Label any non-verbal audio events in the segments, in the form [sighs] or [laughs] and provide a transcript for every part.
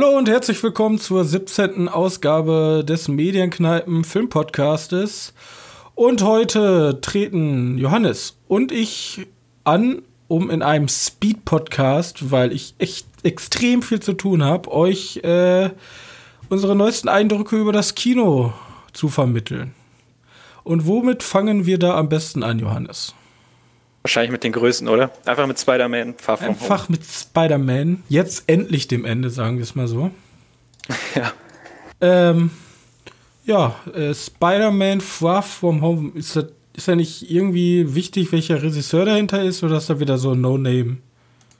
Hallo und herzlich willkommen zur 17. Ausgabe des Medienkneipen Filmpodcastes. Und heute treten Johannes und ich an, um in einem Speed-Podcast, weil ich echt extrem viel zu tun habe, euch äh, unsere neuesten Eindrücke über das Kino zu vermitteln. Und womit fangen wir da am besten an, Johannes? Wahrscheinlich mit den Größen, oder? Einfach mit Spider-Man, Far From Einfach Home. mit Spider-Man. Jetzt endlich dem Ende, sagen wir es mal so. [laughs] ja. Ähm, ja, äh, Spider-Man Far From Home, ist das, ist ja nicht irgendwie wichtig, welcher Regisseur dahinter ist, oder ist da wieder so ein No-Name?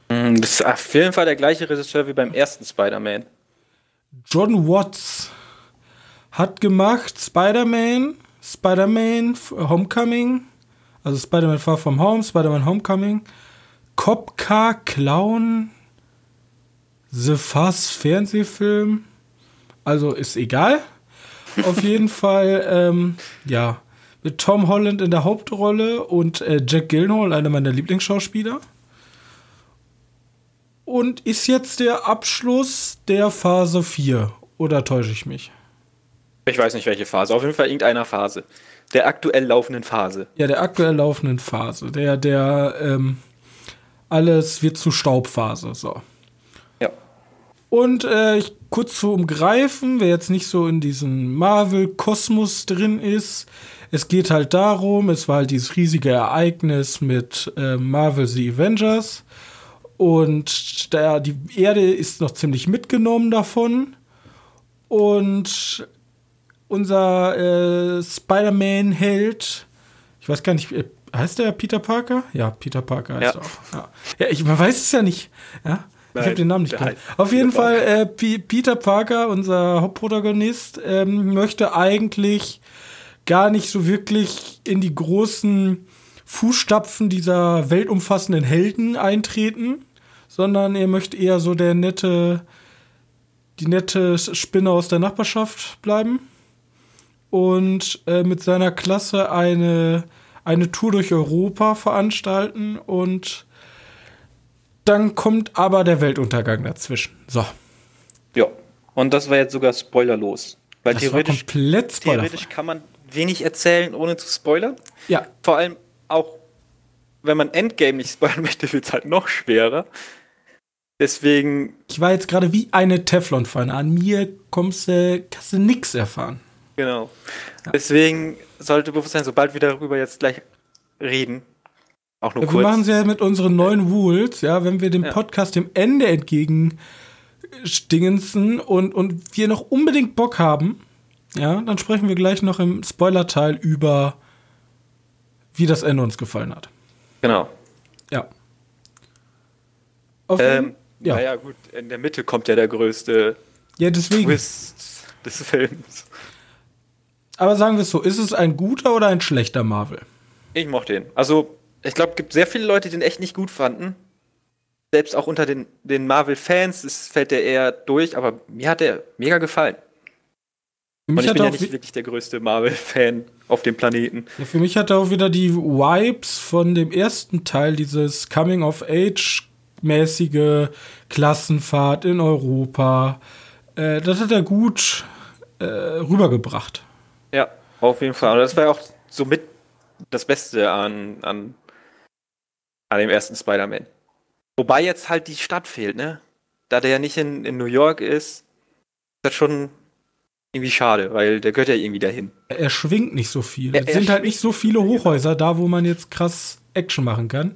Mm, das ist auf jeden Fall der gleiche Regisseur wie beim ersten Spider-Man. John Watts hat gemacht Spider-Man, Spider-Man Homecoming, also Spider-Man Far From Home, Spider-Man Homecoming, Cop Car Clown, The Fast Fernsehfilm. Also ist egal. Auf jeden [laughs] Fall, ähm, ja, mit Tom Holland in der Hauptrolle und äh, Jack Gyllenhaal, einer meiner Lieblingsschauspieler. Und ist jetzt der Abschluss der Phase 4. Oder täusche ich mich? Ich weiß nicht, welche Phase. Auf jeden Fall irgendeiner Phase der aktuell laufenden Phase. Ja, der aktuell laufenden Phase. Der, der, ähm, alles wird zu Staubphase, so. Ja. Und äh, ich, kurz zu umgreifen, wer jetzt nicht so in diesem Marvel-Kosmos drin ist, es geht halt darum, es war halt dieses riesige Ereignis mit äh, Marvel The Avengers. Und der, die Erde ist noch ziemlich mitgenommen davon. Und unser äh, Spider-Man-Held, ich weiß gar nicht, äh, heißt der Peter Parker? Ja, Peter Parker heißt ja. er auch. Ja, ja ich, man weiß es ja nicht. Ja? Ich habe den Namen nicht gehört. Auf jeden Fall, äh, Peter Parker, unser Hauptprotagonist, ähm, möchte eigentlich gar nicht so wirklich in die großen Fußstapfen dieser weltumfassenden Helden eintreten, sondern er möchte eher so der nette, die nette Spinne aus der Nachbarschaft bleiben und äh, mit seiner Klasse eine, eine Tour durch Europa veranstalten und dann kommt aber der Weltuntergang dazwischen. So. Ja, und das war jetzt sogar spoilerlos. Weil das theoretisch, komplett theoretisch kann man wenig erzählen, ohne zu spoilern. Ja. Vor allem auch, wenn man Endgame nicht spoilern [laughs] möchte, wird es halt noch schwerer. Deswegen. Ich war jetzt gerade wie eine Teflonpfanne. An mir kommst, äh, kannst du nix erfahren. Genau. Deswegen sollte bewusst sein, sobald wir darüber jetzt gleich reden, auch nur ja, kurz. Wir machen es ja mit unseren neuen Rules, ja, wenn wir dem ja. Podcast dem Ende entgegen stingensen und, und wir noch unbedingt Bock haben, ja, dann sprechen wir gleich noch im Spoiler-Teil über, wie das Ende uns gefallen hat. Genau. Ja. Auf ähm, ja. Naja, gut, in der Mitte kommt ja der größte ja, deswegen. Twist des Films. Aber sagen wir es so, ist es ein guter oder ein schlechter Marvel? Ich mochte ihn. Also, ich glaube, es gibt sehr viele Leute, die den echt nicht gut fanden. Selbst auch unter den, den Marvel-Fans fällt der eher durch, aber mir hat der mega gefallen. Und ich bin ja nicht wirklich der größte Marvel-Fan auf dem Planeten. Ja, für mich hat er auch wieder die Vibes von dem ersten Teil, dieses Coming-of-Age-mäßige Klassenfahrt in Europa. Äh, das hat er gut äh, rübergebracht. Auf jeden Fall. Und das war ja auch somit das Beste an, an, an dem ersten Spider-Man. Wobei jetzt halt die Stadt fehlt, ne? Da der ja nicht in, in New York ist, ist das schon irgendwie schade, weil der gehört ja irgendwie dahin. Er schwingt nicht so viel. Es sind halt nicht so viele Hochhäuser da, wo man jetzt krass Action machen kann.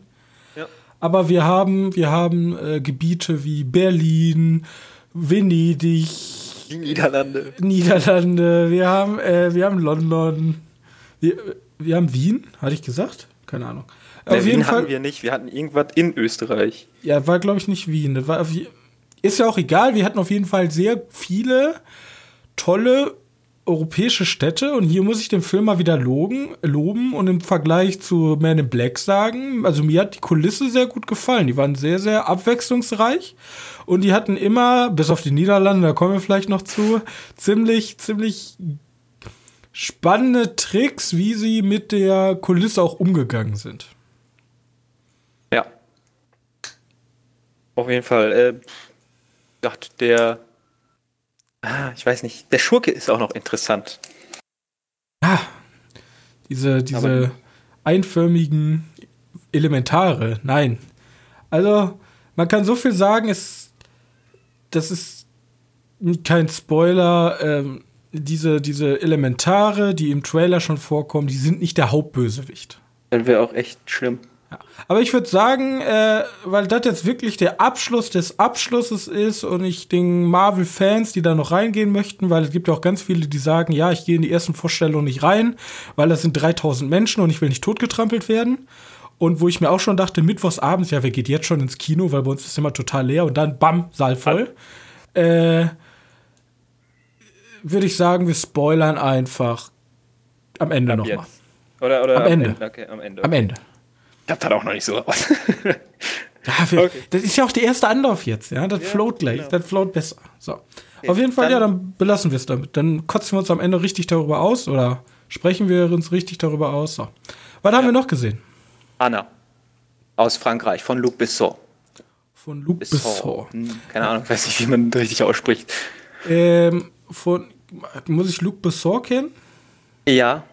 Ja. Aber wir haben, wir haben äh, Gebiete wie Berlin, Venedig, die Niederlande. Niederlande, wir haben, äh, wir haben London, wir, wir haben Wien, hatte ich gesagt? Keine Ahnung. Nee, auf Wien jeden Fall, hatten wir nicht, wir hatten irgendwas in Österreich. Ja, war glaube ich nicht Wien. Auf, ist ja auch egal, wir hatten auf jeden Fall sehr viele tolle europäische Städte und hier muss ich den Film mal wieder loben, loben und im Vergleich zu Man in Black sagen, also mir hat die Kulisse sehr gut gefallen. Die waren sehr, sehr abwechslungsreich und die hatten immer, bis auf die Niederlande, da kommen wir vielleicht noch zu, ziemlich, ziemlich spannende Tricks, wie sie mit der Kulisse auch umgegangen sind. Ja. Auf jeden Fall. Äh, dachte, der Ah, ich weiß nicht. Der Schurke ist auch noch interessant. Ja, diese, diese einförmigen Elementare. Nein. Also, man kann so viel sagen, es, das ist kein Spoiler. Ähm, diese, diese Elementare, die im Trailer schon vorkommen, die sind nicht der Hauptbösewicht. Das wäre auch echt schlimm. Ja. Aber ich würde sagen, äh, weil das jetzt wirklich der Abschluss des Abschlusses ist und ich den Marvel-Fans, die da noch reingehen möchten, weil es gibt ja auch ganz viele, die sagen, ja, ich gehe in die ersten Vorstellungen nicht rein, weil das sind 3000 Menschen und ich will nicht totgetrampelt werden. Und wo ich mir auch schon dachte, mittwochs abends, ja, wer geht jetzt schon ins Kino, weil bei uns ist immer total leer und dann, bam, Saal voll. Äh, würde ich sagen, wir spoilern einfach am Ende nochmal. Oder, oder am, am Ende. Ende. Okay, am Ende. Am Ende. Ich hab da auch noch nicht so raus. ja, wir, okay. Das ist ja auch der erste Anlauf jetzt, ja. Das ja, float gleich, genau. das float besser. So. Okay, Auf jeden Fall, dann, ja, dann belassen wir es damit. Dann kotzen wir uns am Ende richtig darüber aus oder sprechen wir uns richtig darüber aus. So. Was ja. haben wir noch gesehen? Anna. Aus Frankreich, von Luc Besson. Von Luc Besson. Besson. Hm, keine Ahnung, weiß nicht, wie man richtig ausspricht. Ähm, von, muss ich Luc Besson kennen? Ja.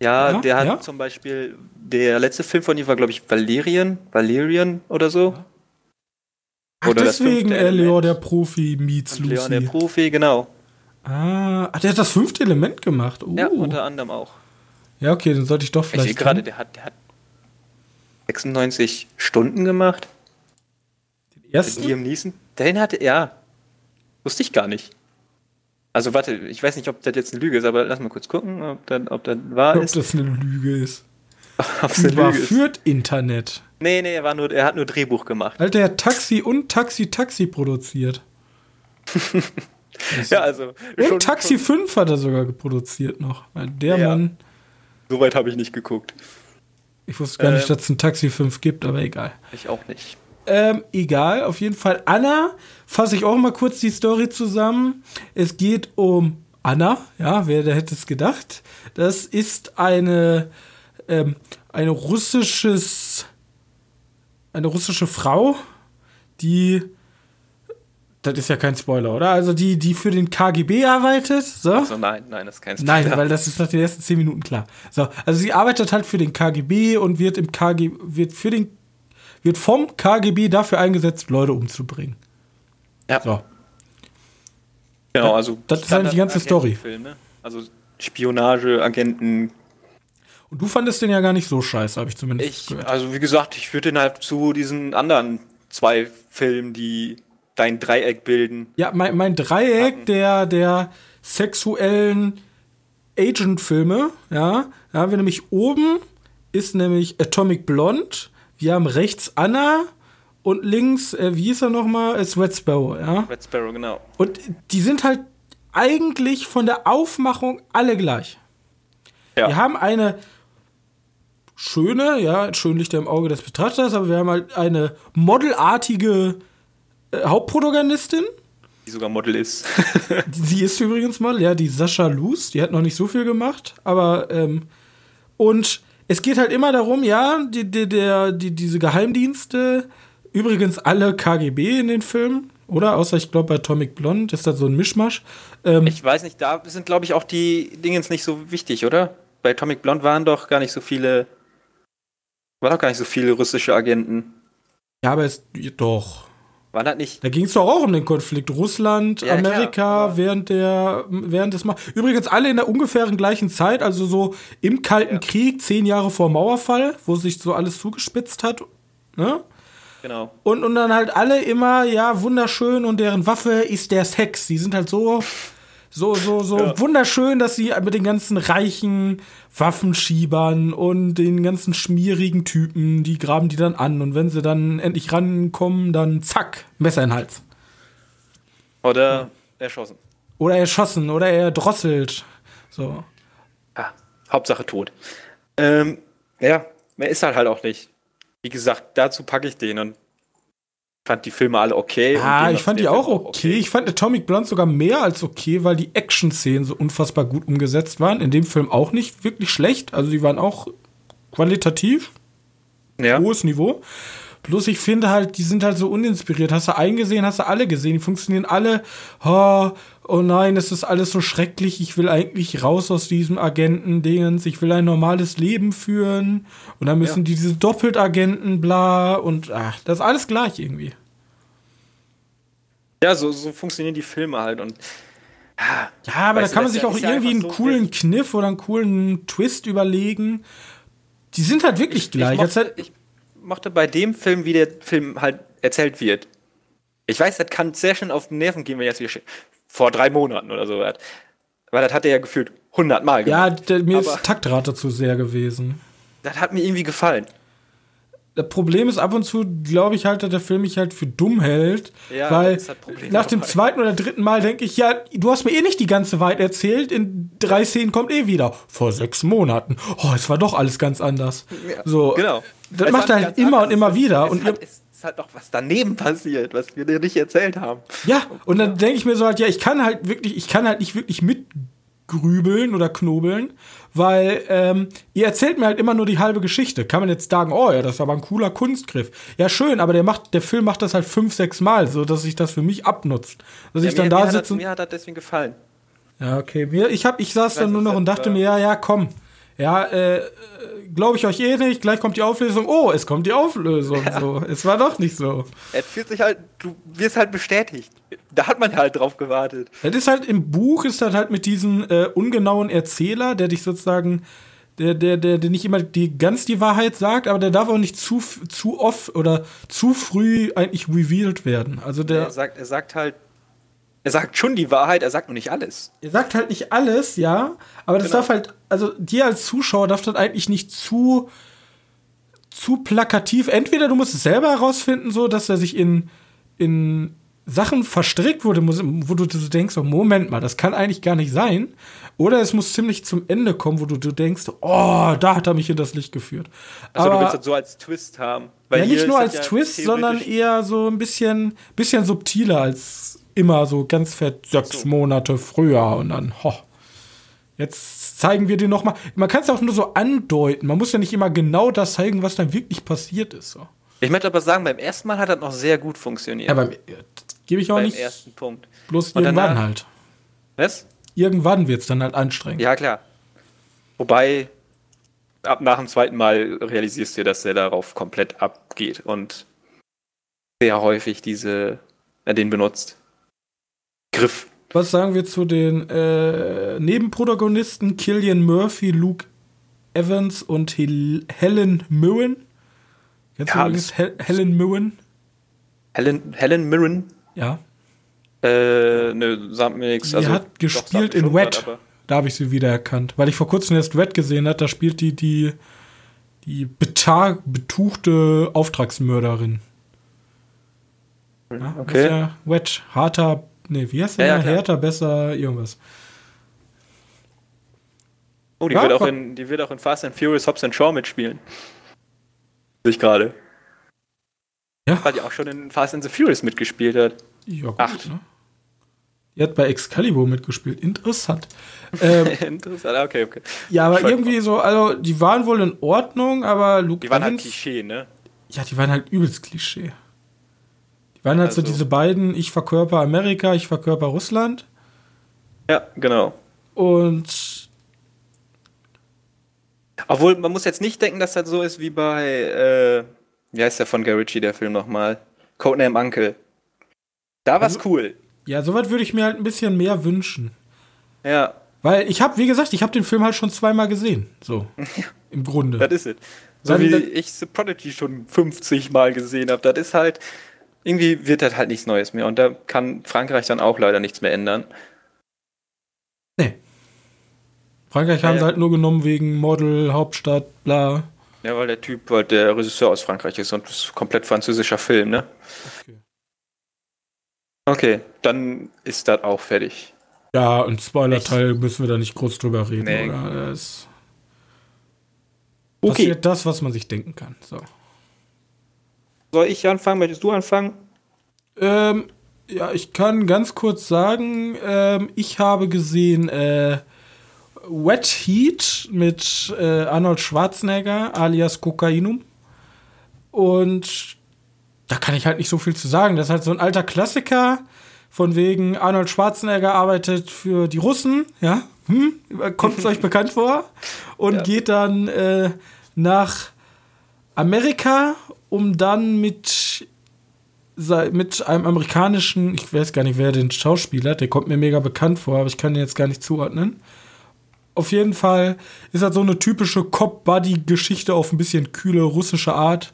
Ja, ja der hat ja? zum Beispiel, der letzte Film von ihm war, glaube ich, Valerian, Valerian oder so. Ach, oder deswegen äh, Leon der Profi meets Lucy. Leon der Profi, genau. Ah, der hat das fünfte Element gemacht. Uh. Ja, unter anderem auch. Ja, okay, dann sollte ich doch vielleicht. Ich sehe gerade, der hat, der hat 96 Stunden gemacht. Den ersten? Liam Neeson. Den hatte, ja. Wusste ich gar nicht. Also warte, ich weiß nicht, ob das jetzt eine Lüge ist, aber lass mal kurz gucken, ob das, ob das wahr ob ist. Ob das eine Lüge ist. [laughs] Ob's eine Lüge führt Internet. Nee, nee, er, war nur, er hat nur Drehbuch gemacht. Alter, er hat Taxi und Taxi Taxi produziert. [laughs] ja, also. Und Taxi 5 hat er sogar produziert noch. Der ja, Mann. Soweit habe ich nicht geguckt. Ich wusste gar ähm, nicht, dass es ein Taxi 5 gibt, aber egal. Ich auch nicht. Ähm, egal, auf jeden Fall. Anna, fasse ich auch mal kurz die Story zusammen. Es geht um Anna, ja, wer da hätte es gedacht. Das ist eine, ähm, eine russisches, eine russische Frau, die, das ist ja kein Spoiler, oder? Also die, die für den KGB arbeitet. So. Also nein, nein, das ist kein Spoiler. Nein, weil das ist nach den ersten zehn Minuten klar. So, also sie arbeitet halt für den KGB und wird im KGB, wird für den wird vom KGB dafür eingesetzt, Leute umzubringen. Ja. So. Genau, also. Das ist eigentlich die ganze Story. Ne? Also Spionage, Agenten. Und du fandest den ja gar nicht so scheiße, habe ich zumindest ich, gehört. Also, wie gesagt, ich würde den halt zu diesen anderen zwei Filmen, die dein Dreieck bilden. Ja, mein, mein Dreieck der, der sexuellen Agent-Filme, ja, da haben wir nämlich oben ist nämlich Atomic Blonde, wir haben rechts Anna und links, äh, wie hieß er nochmal? Ist Red Sparrow, ja? Red Sparrow, genau. Und die sind halt eigentlich von der Aufmachung alle gleich. Ja. Wir haben eine schöne, ja, schön Lichter im Auge des Betrachters, aber wir haben halt eine modelartige äh, Hauptprotagonistin. Die sogar Model ist. [laughs] Sie ist übrigens Model, ja, die Sascha Luz, die hat noch nicht so viel gemacht, aber ähm, und es geht halt immer darum, ja, die, die, der, die, diese Geheimdienste, übrigens alle KGB in den Filmen, oder? Außer ich glaube bei Atomic Blonde ist das so ein Mischmasch. Ähm, ich weiß nicht, da sind glaube ich auch die Dingens nicht so wichtig, oder? Bei Atomic Blonde waren doch gar nicht so viele, waren doch gar nicht so viele russische Agenten. Ja, aber es doch. War das nicht? Da ging es doch auch um den Konflikt Russland, ja, Amerika klar, während der während des Ma übrigens alle in der ungefähren gleichen Zeit, also so im Kalten ja. Krieg, zehn Jahre vor Mauerfall, wo sich so alles zugespitzt hat, ne? Genau. Und, und dann halt alle immer, ja, wunderschön und deren Waffe ist der Sex. Die sind halt so so, so, so ja. wunderschön, dass sie mit den ganzen reichen Waffenschiebern und den ganzen schmierigen Typen, die graben die dann an. Und wenn sie dann endlich rankommen, dann zack, Messer in den Hals. Oder erschossen. Oder erschossen oder er drosselt. So. Ja, Hauptsache tot. Ähm, ja, mehr ist halt halt auch nicht. Wie gesagt, dazu packe ich den und fand die Filme alle okay. Ah, ich fand die auch okay. okay. Ich fand Atomic Blonde sogar mehr als okay, weil die Action-Szenen so unfassbar gut umgesetzt waren. In dem Film auch nicht wirklich schlecht. Also die waren auch qualitativ. Ja. Hohes Niveau. Bloß ich finde halt, die sind halt so uninspiriert. Hast du einen gesehen, hast du alle gesehen. Die funktionieren alle. Oh, oh nein, es ist alles so schrecklich. Ich will eigentlich raus aus diesem Agenten-Dingens. Ich will ein normales Leben führen. Und dann müssen ja. die diese Doppeltagenten, bla. Und ach, das ist alles gleich irgendwie. Ja, so, so funktionieren die Filme halt. Und ja, aber da kann man sich auch irgendwie einen so coolen Kniff oder einen coolen Twist überlegen. Die sind halt wirklich ich, gleich. Ich mochte, halt ich mochte bei dem Film, wie der Film halt erzählt wird. Ich weiß, das kann sehr schön auf den Nerven gehen, wenn jetzt wieder vor drei Monaten oder so. Weil das hat er ja gefühlt hundertmal gemacht. Ja, der, mir aber ist Taktrate zu sehr gewesen. Das hat mir irgendwie gefallen. Das Problem ist ab und zu, glaube ich halt, dass der Film mich halt für dumm hält. Ja, weil nach dem zweiten oder dritten Mal denke ich, ja, du hast mir eh nicht die ganze Wahrheit erzählt. In drei Szenen kommt eh wieder. Vor sechs Monaten. Oh, es war doch alles ganz anders. Ja, so, genau. Das es macht er halt immer und immer wieder. Es und hat, es ist halt doch was daneben passiert, was wir dir nicht erzählt haben. Ja, und dann denke ich mir so halt, ja, ich kann halt wirklich, ich kann halt nicht wirklich mitgrübeln oder knobeln weil ähm, ihr erzählt mir halt immer nur die halbe Geschichte. Kann man jetzt sagen, oh ja, das ist aber ein cooler Kunstgriff. Ja, schön, aber der macht, der Film macht das halt fünf, sechs Mal, so dass sich das für mich abnutzt. Dass ja, ich dann mir, da mir sitze. Mir hat das deswegen gefallen. Ja, okay. Mir, ich, hab, ich saß ich dann nur noch und dachte mir, ja, ja, komm. Ja, äh, glaube ich euch eh nicht, gleich kommt die Auflösung. Oh, es kommt die Auflösung. Ja. So. Es war doch nicht so. Es fühlt sich halt, du wirst halt bestätigt. Da hat man halt drauf gewartet. Das ist halt im Buch, ist das halt mit diesem äh, ungenauen Erzähler, der dich sozusagen, der, der, der, der nicht immer die, ganz die Wahrheit sagt, aber der darf auch nicht zu, zu oft oder zu früh eigentlich revealed werden. Also der. Er sagt, er sagt halt er sagt schon die Wahrheit, er sagt nur nicht alles. Er sagt halt nicht alles, ja, aber das genau. darf halt, also dir als Zuschauer darf das eigentlich nicht zu zu plakativ. Entweder du musst es selber herausfinden, so dass er sich in in Sachen verstrickt wurde, wo du denkst, oh, Moment mal, das kann eigentlich gar nicht sein. Oder es muss ziemlich zum Ende kommen, wo du, du denkst, oh, da hat er mich in das Licht geführt. Also Aber, du willst das so als Twist haben. ja, nicht nur als ja Twist, sondern eher so ein bisschen, bisschen subtiler als immer so ganz fett sechs so. Monate früher und dann, ho, jetzt zeigen wir dir noch mal. Man kann es auch nur so andeuten. Man muss ja nicht immer genau das zeigen, was dann wirklich passiert ist. So. Ich möchte aber sagen, beim ersten Mal hat das noch sehr gut funktioniert. Ja, beim, gebe ich auch beim nicht. ersten Punkt. Bloß und irgendwann danach, halt. Was? Irgendwann wird es dann halt anstrengend. Ja, klar. Wobei, ab nach dem zweiten Mal realisierst du, dass der darauf komplett abgeht und sehr häufig diese, äh, den benutzt. Griff. Was sagen wir zu den äh, Nebenprotagonisten Killian Murphy, Luke Evans und Hel Helen Mirren? Kennst ja, du übrigens Hel Helen Mirren? Helen, Helen Mirren? Ja. Äh, ne, sagt mir nichts. Sie also, hat gespielt in Wet. da habe ich sie wiedererkannt. Weil ich vor kurzem erst Wet gesehen habe, da spielt die die, die betuchte Auftragsmörderin. Ja, okay. Ja Wet, harter Nee, wie heißt der? Ja, ja, Härter, besser, irgendwas. Oh, die, ja, wird auch in, die wird auch in Fast and Furious Hobbs and Shaw mitspielen. Sich gerade. Ja. Weil die auch schon in Fast and the Furious mitgespielt hat. Ja, gut, Acht. Ne? Die hat bei Excalibur mitgespielt. Interessant. [laughs] Ähm, Interessant, okay, okay. Ja, aber irgendwie so, also die waren wohl in Ordnung, aber Luke Die waren halt Evans, halt Klischee, ne? Ja, die waren halt übelst Klischee. Die waren halt also, so diese beiden, ich verkörper Amerika, ich verkörper Russland. Ja, genau. Und obwohl, man muss jetzt nicht denken, dass das so ist wie bei, äh, wie heißt der von Guy Ritchie, der Film nochmal? Codename Uncle. Da war's also, cool. Ja, sowas würde ich mir halt ein bisschen mehr wünschen. Ja. Weil ich habe, wie gesagt, ich habe den Film halt schon zweimal gesehen. So. [laughs] Im Grunde. Das ist es. So Dann, wie ich The Prodigy schon 50 Mal gesehen habe. Das ist halt, irgendwie wird das halt nichts Neues mehr. Und da kann Frankreich dann auch leider nichts mehr ändern. Nee. Frankreich ja, haben sie halt nur genommen wegen Model, Hauptstadt, bla. Ja, weil der Typ, weil der Regisseur aus Frankreich ist und das ist komplett französischer Film, ne? Okay. Okay, dann ist das auch fertig. Ja, und Spoiler-Teil müssen wir da nicht groß drüber reden, nee. oder? Das okay. passiert das, was man sich denken kann. So. Soll ich anfangen? Möchtest du anfangen? Ähm, ja, ich kann ganz kurz sagen, ähm, ich habe gesehen äh, Wet Heat mit äh, Arnold Schwarzenegger alias Kokainum. Und da kann ich halt nicht so viel zu sagen. Das ist halt so ein alter Klassiker, von wegen Arnold Schwarzenegger arbeitet für die Russen, ja, hm, kommt es euch [laughs] bekannt vor? Und ja. geht dann äh, nach Amerika, um dann mit, mit einem amerikanischen, ich weiß gar nicht, wer den Schauspieler, der kommt mir mega bekannt vor, aber ich kann den jetzt gar nicht zuordnen. Auf jeden Fall ist das so eine typische Cop-Buddy-Geschichte auf ein bisschen kühle russische Art.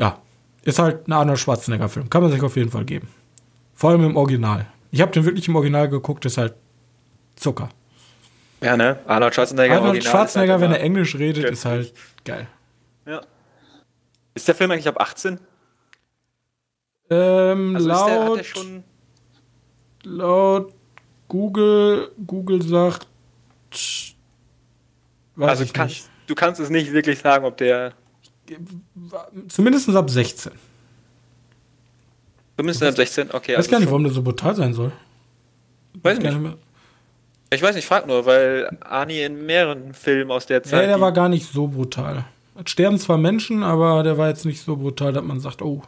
Ja, ist halt ein Arnold Schwarzenegger-Film. Kann man sich auf jeden Fall geben. Vor allem im Original. Ich habe den wirklich im Original geguckt, ist halt Zucker. Ja, ne? Arnold Schwarzenegger. Arnold Schwarzenegger, halt wenn er Englisch redet, ist halt geil. Ja. Ist der Film eigentlich ab 18? Ähm, also laut, der, laut Google, Google sagt. also kannst, du kannst es nicht wirklich sagen, ob der. Zumindest ab 16. Zumindest ab 16, okay. Ich weiß also gar nicht, warum der so brutal sein soll. Weiß ich nicht. Mehr. Ich weiß nicht, frag nur, weil Arnie in mehreren Filmen aus der Zeit. Ja, der war gar nicht so brutal. Es sterben zwar Menschen, aber der war jetzt nicht so brutal, dass man sagt, oh.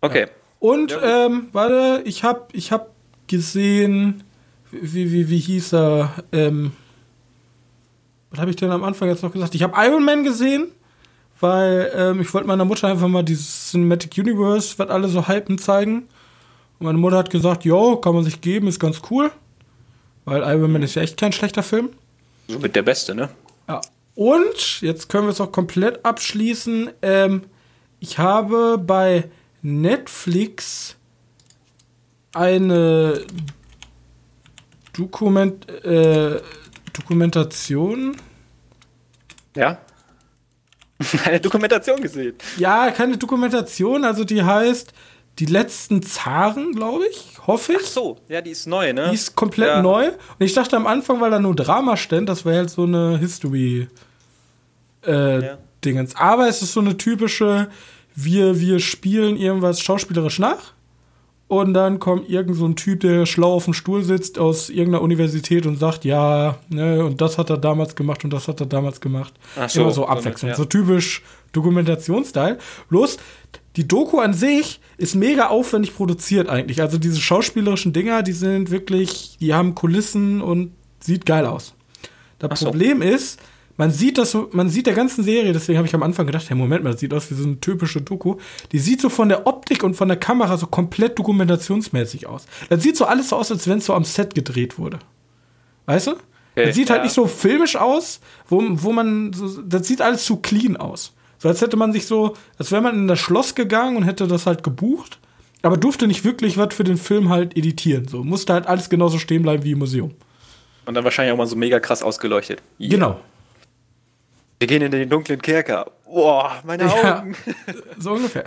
Okay. Ja. Und, ja. ähm, warte, ich hab, ich hab gesehen, wie, wie, wie hieß er, ähm, was habe ich denn am Anfang jetzt noch gesagt? Ich habe Iron Man gesehen, weil ähm, ich wollte meiner Mutter einfach mal dieses Cinematic Universe, was alle so hypen, zeigen. Und meine Mutter hat gesagt, jo, kann man sich geben, ist ganz cool. Weil Iron Man ist ja echt kein schlechter Film. So mit der Beste, ne? Ja. Und, jetzt können wir es auch komplett abschließen. Ähm, ich habe bei Netflix eine Dokument, äh, Dokumentation. Ja. [laughs] Eine Dokumentation gesehen. Ja, keine Dokumentation, also die heißt die letzten Zaren, glaube ich, hoffe ich. Ach so, ja, die ist neu, ne? Die ist komplett ja. neu. Und ich dachte am Anfang, weil da nur Drama stand, das wäre halt so eine History äh, ja. Dingens. Aber es ist so eine typische, wir, wir spielen irgendwas schauspielerisch nach. Und dann kommt irgend so ein Typ, der schlau auf dem Stuhl sitzt aus irgendeiner Universität und sagt, ja, ne, und das hat er damals gemacht und das hat er damals gemacht. Ach so, Immer so abwechselnd. Ja. So typisch Dokumentationsstyle. Bloß, die Doku an sich ist mega aufwendig produziert eigentlich. Also diese schauspielerischen Dinger, die sind wirklich, die haben Kulissen und sieht geil aus. Das so. Problem ist, man sieht das man sieht der ganzen Serie, deswegen habe ich am Anfang gedacht, hey, Moment mal, das sieht aus wie so eine typische Doku. Die sieht so von der Optik und von der Kamera so komplett dokumentationsmäßig aus. Das sieht so alles so aus, als wenn es so am Set gedreht wurde. Weißt du? Okay, das sieht halt ja. halt nicht so filmisch aus, wo, wo man, so, das sieht alles zu clean aus. So als hätte man sich so, als wäre man in das Schloss gegangen und hätte das halt gebucht, aber durfte nicht wirklich was für den Film halt editieren. So musste halt alles genauso stehen bleiben wie im Museum. Und dann wahrscheinlich auch mal so mega krass ausgeleuchtet. Yeah. Genau. Wir gehen in den dunklen Kerker. Boah, meine Augen. Ja, [laughs] so ungefähr.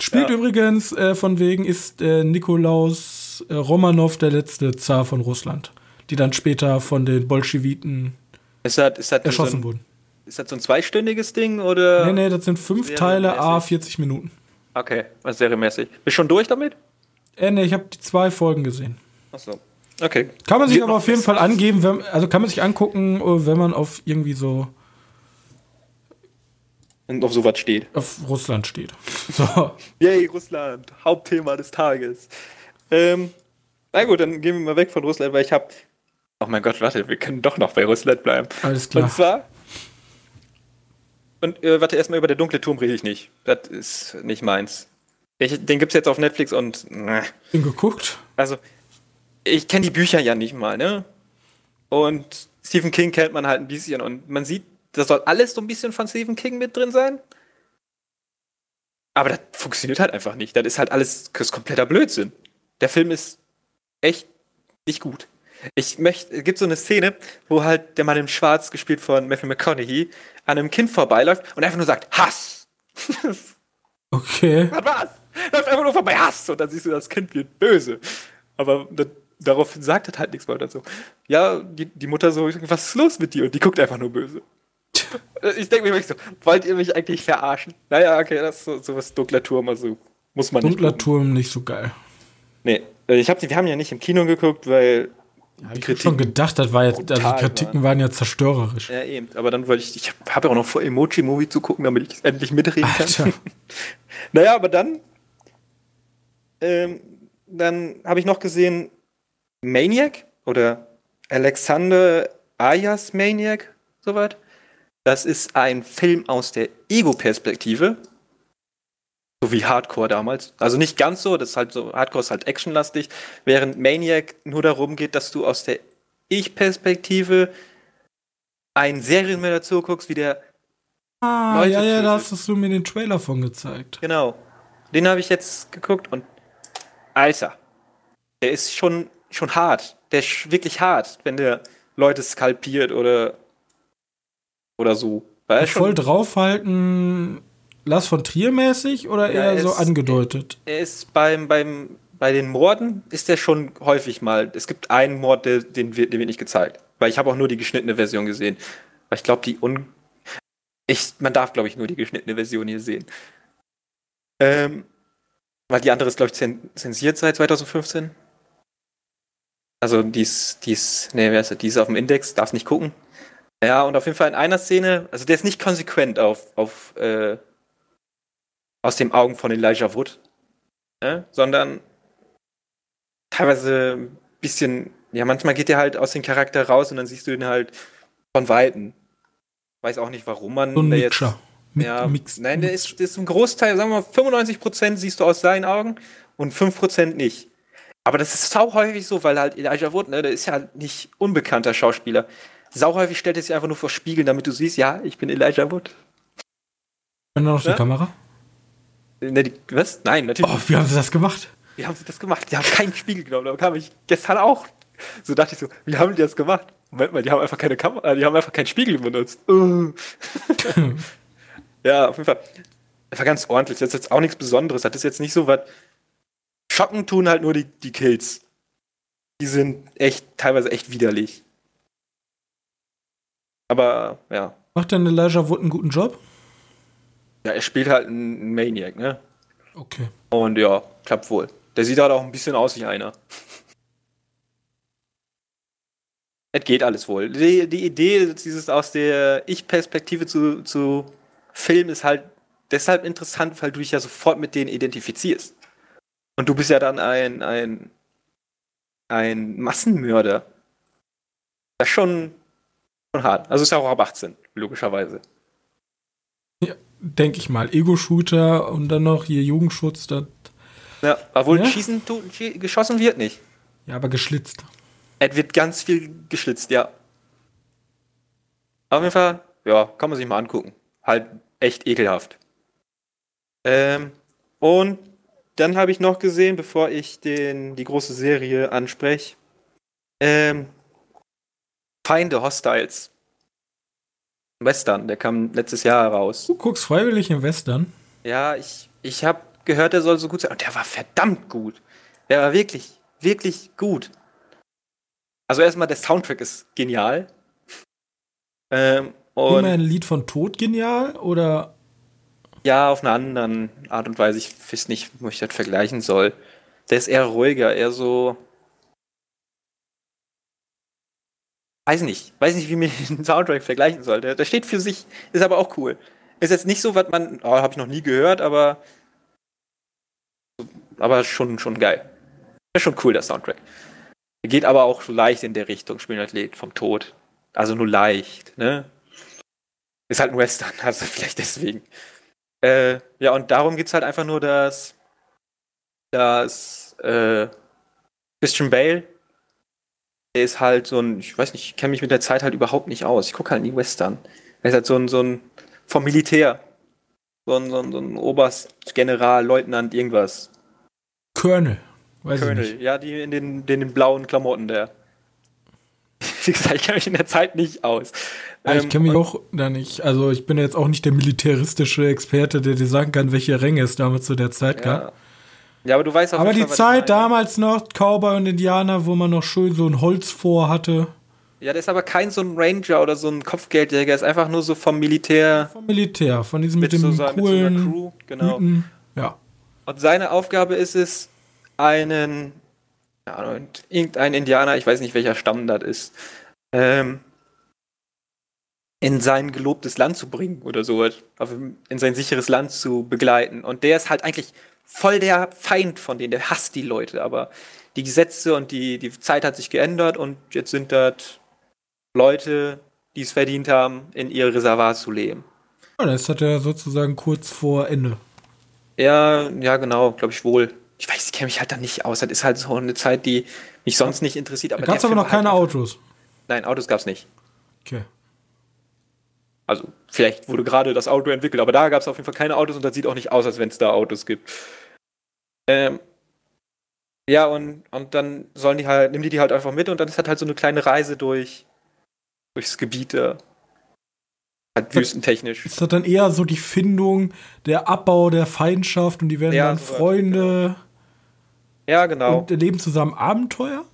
Spielt ja. übrigens äh, von wegen ist äh, Nikolaus äh, Romanov der letzte Zar von Russland, die dann später von den Bolschewiten ist das, ist das erschossen so wurden. Ist das so ein zweistündiges Ding oder? Nee, nee, das sind fünf Teile, a 40 Minuten. Okay, was serienmäßig. Bist du schon durch damit? Äh, nee, ich habe die zwei Folgen gesehen. Ach so. Okay. Kann man sich Wird aber auf jeden Fall angeben, wenn, also kann man sich angucken, äh, wenn man auf irgendwie so und auf sowas steht. Auf Russland steht. [laughs] So. Yay, Russland. Hauptthema des Tages. Ähm, na gut, dann gehen wir mal weg von Russland, weil ich habe. Oh mein Gott, warte, wir können doch noch bei Russland bleiben. Alles klar. Und zwar und äh, warte, erstmal über der dunkle Turm rede ich nicht. Das ist nicht meins. Ich, den gibt's jetzt auf Netflix und. Äh. Den geguckt? Also, ich kenne die Bücher ja nicht mal, ne? Und Stephen King kennt man halt ein bisschen und man sieht, da soll alles so ein bisschen von Stephen King mit drin sein. Aber das funktioniert halt einfach nicht. Das ist halt alles das ist kompletter Blödsinn. Der Film ist echt nicht gut. Ich möchte, es gibt so eine Szene, wo halt der Mann im Schwarz, gespielt von Matthew McConaughey, an einem Kind vorbeiläuft und einfach nur sagt, Hass! [laughs] Okay. Was war's? Läuft einfach nur vorbei, Hass! Und dann siehst du, das Kind wird böse. Aber das, darauf sagt er halt nichts weiter so. Ja, die, die Mutter so, was ist los mit dir? Und die guckt einfach nur böse. Ich denke mir wirklich so, wollt ihr mich eigentlich verarschen? Naja, okay, das ist so, so was Dunkler Turm, also muss man Dunkler nicht. Dunkler Turm nicht so geil. Nee, ich hab, wir haben ja nicht im Kino geguckt, weil Ja, die Kritik schon gedacht, das war jetzt, also die Kritiken waren. waren ja zerstörerisch. Ja, eben. Aber dann wollte ich, ich habe ja auch noch vor, Emoji-Movie zu gucken, damit ich endlich mitreden kann. [laughs] naja, aber dann, ähm, dann habe ich noch gesehen Maniac oder Alexander Ayas Maniac, soweit. Das ist ein Film aus der Ego-Perspektive. So wie Hardcore damals. Also nicht ganz so, das ist halt so, Hardcore ist halt actionlastig, während Maniac nur darum geht, dass du aus der Ich-Perspektive einen Serienmörder zuguckst, wie der Ah, Leute ja, ja, da hast du mir den Trailer von gezeigt. Genau. Den habe ich jetzt geguckt und Alter, der ist schon, schon hart. Der ist wirklich hart, wenn der Leute skalpiert oder oder so. Voll draufhalten, Lars von Trier mäßig oder ja, eher so ist, angedeutet? Er, er ist beim, beim, bei den Morden ist er schon häufig mal. Es gibt einen Mord, der, den, wird, den wird nicht gezeigt. Weil ich habe auch nur die geschnittene Version gesehen. Weil ich glaube, die un. Ich, man darf, glaube ich, nur die geschnittene Version hier sehen. Ähm, weil die andere ist, glaube ich, zensiert seit 2015. Also die ist, die ist, nee, wer ist das? Die ist auf dem Index, darf nicht gucken. Ja, und auf jeden Fall in einer Szene, also der ist nicht konsequent auf, auf äh, aus den Augen von Elijah Wood, ne? sondern teilweise ein bisschen, ja, manchmal geht der halt aus dem Charakter raus und dann siehst du ihn halt von Weitem. Weiß auch nicht, warum man so ein jetzt. Ja, Mix, nein, der ist, der ist ein Großteil, sagen wir mal, 95% siehst du aus seinen Augen und 5% nicht. Aber das ist sau häufig so, weil halt Elijah Wood, ne, der ist ja nicht unbekannter Schauspieler. Sau häufig stellt er sich einfach nur vor Spiegeln, damit du siehst, ja, ich bin Elijah Wood. Und noch ja? die Kamera? Ne, die, was? Nein, natürlich. Oh, wie haben sie das gemacht? Wie haben sie das gemacht? Die haben keinen Spiegel genommen. Da kam ich gestern auch. So dachte ich so, wie haben die das gemacht? Moment mal, die haben einfach keine Kamera, die haben einfach keinen Spiegel benutzt. [laughs] ja, auf jeden Fall. Das war ganz ordentlich. Das ist jetzt auch nichts Besonderes. Das ist jetzt nicht so was. Schocken tun halt nur die, die Kills. Die sind echt, teilweise echt widerlich. Aber, ja. Macht denn Elijah Wood einen guten Job? Ja, er spielt halt einen Maniac, ne? Okay. Und ja, klappt wohl. Der sieht halt auch ein bisschen aus wie einer. [laughs] es geht alles wohl. Die, die Idee, dieses aus der Ich-Perspektive zu, zu filmen, ist halt deshalb interessant, weil du dich ja sofort mit denen identifizierst. Und du bist ja dann ein, ein, ein Massenmörder. Das ist schon, schon hart. Also ist ja auch ab 18, logischerweise. Ja, denke ich mal. Ego-Shooter und dann noch hier Jugendschutz. Das ja, obwohl ja? Schießen, geschossen wird nicht. Ja, aber geschlitzt. Es wird ganz viel geschlitzt, ja. Auf jeden Fall, ja, kann man sich mal angucken. Halt echt ekelhaft. Ähm, und dann habe ich noch gesehen, bevor ich den, die große Serie anspreche, ähm, Feinde Hostiles. Western, der kam letztes Jahr raus. Du guckst freiwillig im Western? Ja, ich, ich habe gehört, der soll so gut sein. Und der war verdammt gut. Der war wirklich, wirklich gut. Also erstmal, der Soundtrack ist genial. Ähm, und Immer ein Lied von Tod genial oder? Ja, auf eine andere Art und Weise. Ich weiß nicht, wo ich das vergleichen soll. Der ist eher ruhiger, eher so weiß nicht, weiß nicht, wie mir [laughs] den Soundtrack vergleichen soll. Der, steht für sich, ist aber auch cool. Ist jetzt nicht so, was man, oh, habe ich noch nie gehört, aber aber schon, schon geil. Ist schon cool, der Soundtrack. Geht aber auch leicht in der Richtung, Spielathlet vom Tod. Also nur leicht, ne? Ist halt ein Western, [laughs] also vielleicht deswegen. Äh, ja, und darum geht es halt einfach nur, dass, dass äh, Christian Bale der ist halt so ein, ich weiß nicht, ich kenne mich mit der Zeit halt überhaupt nicht aus. Ich gucke halt nie Western. Er ist halt so ein, so ein vom Militär. So ein, so ein, so ein Oberst, General, Leutnant, irgendwas. Colonel. Weiß Colonel, ich nicht. ja, die in den, den blauen Klamotten, der. Wie [laughs] gesagt, ich kenne mich in der Zeit nicht aus. Ja, ich ähm, kenne mich auch da nicht. Also ich bin jetzt auch nicht der militäristische Experte, der dir sagen kann, welche Ränge es damals zu der Zeit ja. gab. Ja, aber du weißt auch Aber die Fall, Zeit damals noch, Cowboy und Indianer, wo man noch schön so ein Holz vor hatte. Ja, der ist aber kein so ein Ranger oder so ein Kopfgeldjäger, ist einfach nur so vom Militär. Vom Militär, von diesem mit, mit dem so, coolen mit so Crew, genau. Mythen. Ja. Und seine Aufgabe ist es, einen ja, und irgendein Indianer, ich weiß nicht welcher Stamm das ist, ähm, in sein gelobtes Land zu bringen oder sowas, in sein sicheres Land zu begleiten. Und der ist halt eigentlich voll der Feind von denen, der hasst die Leute, aber die Gesetze und die, die Zeit hat sich geändert und jetzt sind das Leute, die es verdient haben, in ihr Reservat zu leben. Ja, das hat er sozusagen kurz vor Ende. Ja, ja, genau, glaube ich wohl. Ich weiß, ich kenne mich halt da nicht aus. Das ist halt so eine Zeit, die mich sonst nicht interessiert. Aber gab es aber noch keine halt Autos? Nein, Autos gab es nicht. Okay. Also, vielleicht wurde gerade das Auto entwickelt, aber da gab es auf jeden Fall keine Autos und das sieht auch nicht aus, als wenn es da Autos gibt. Ähm, ja, und, und dann sollen die halt, nimm die die halt einfach mit und dann ist halt, halt so eine kleine Reise durch, durchs Gebiet da. Halt wüstentechnisch. Ist das dann eher so die Findung, der Abbau der Feindschaft und die werden ja, dann so Freunde? Genau. Ja, genau. Und leben zusammen Abenteuer?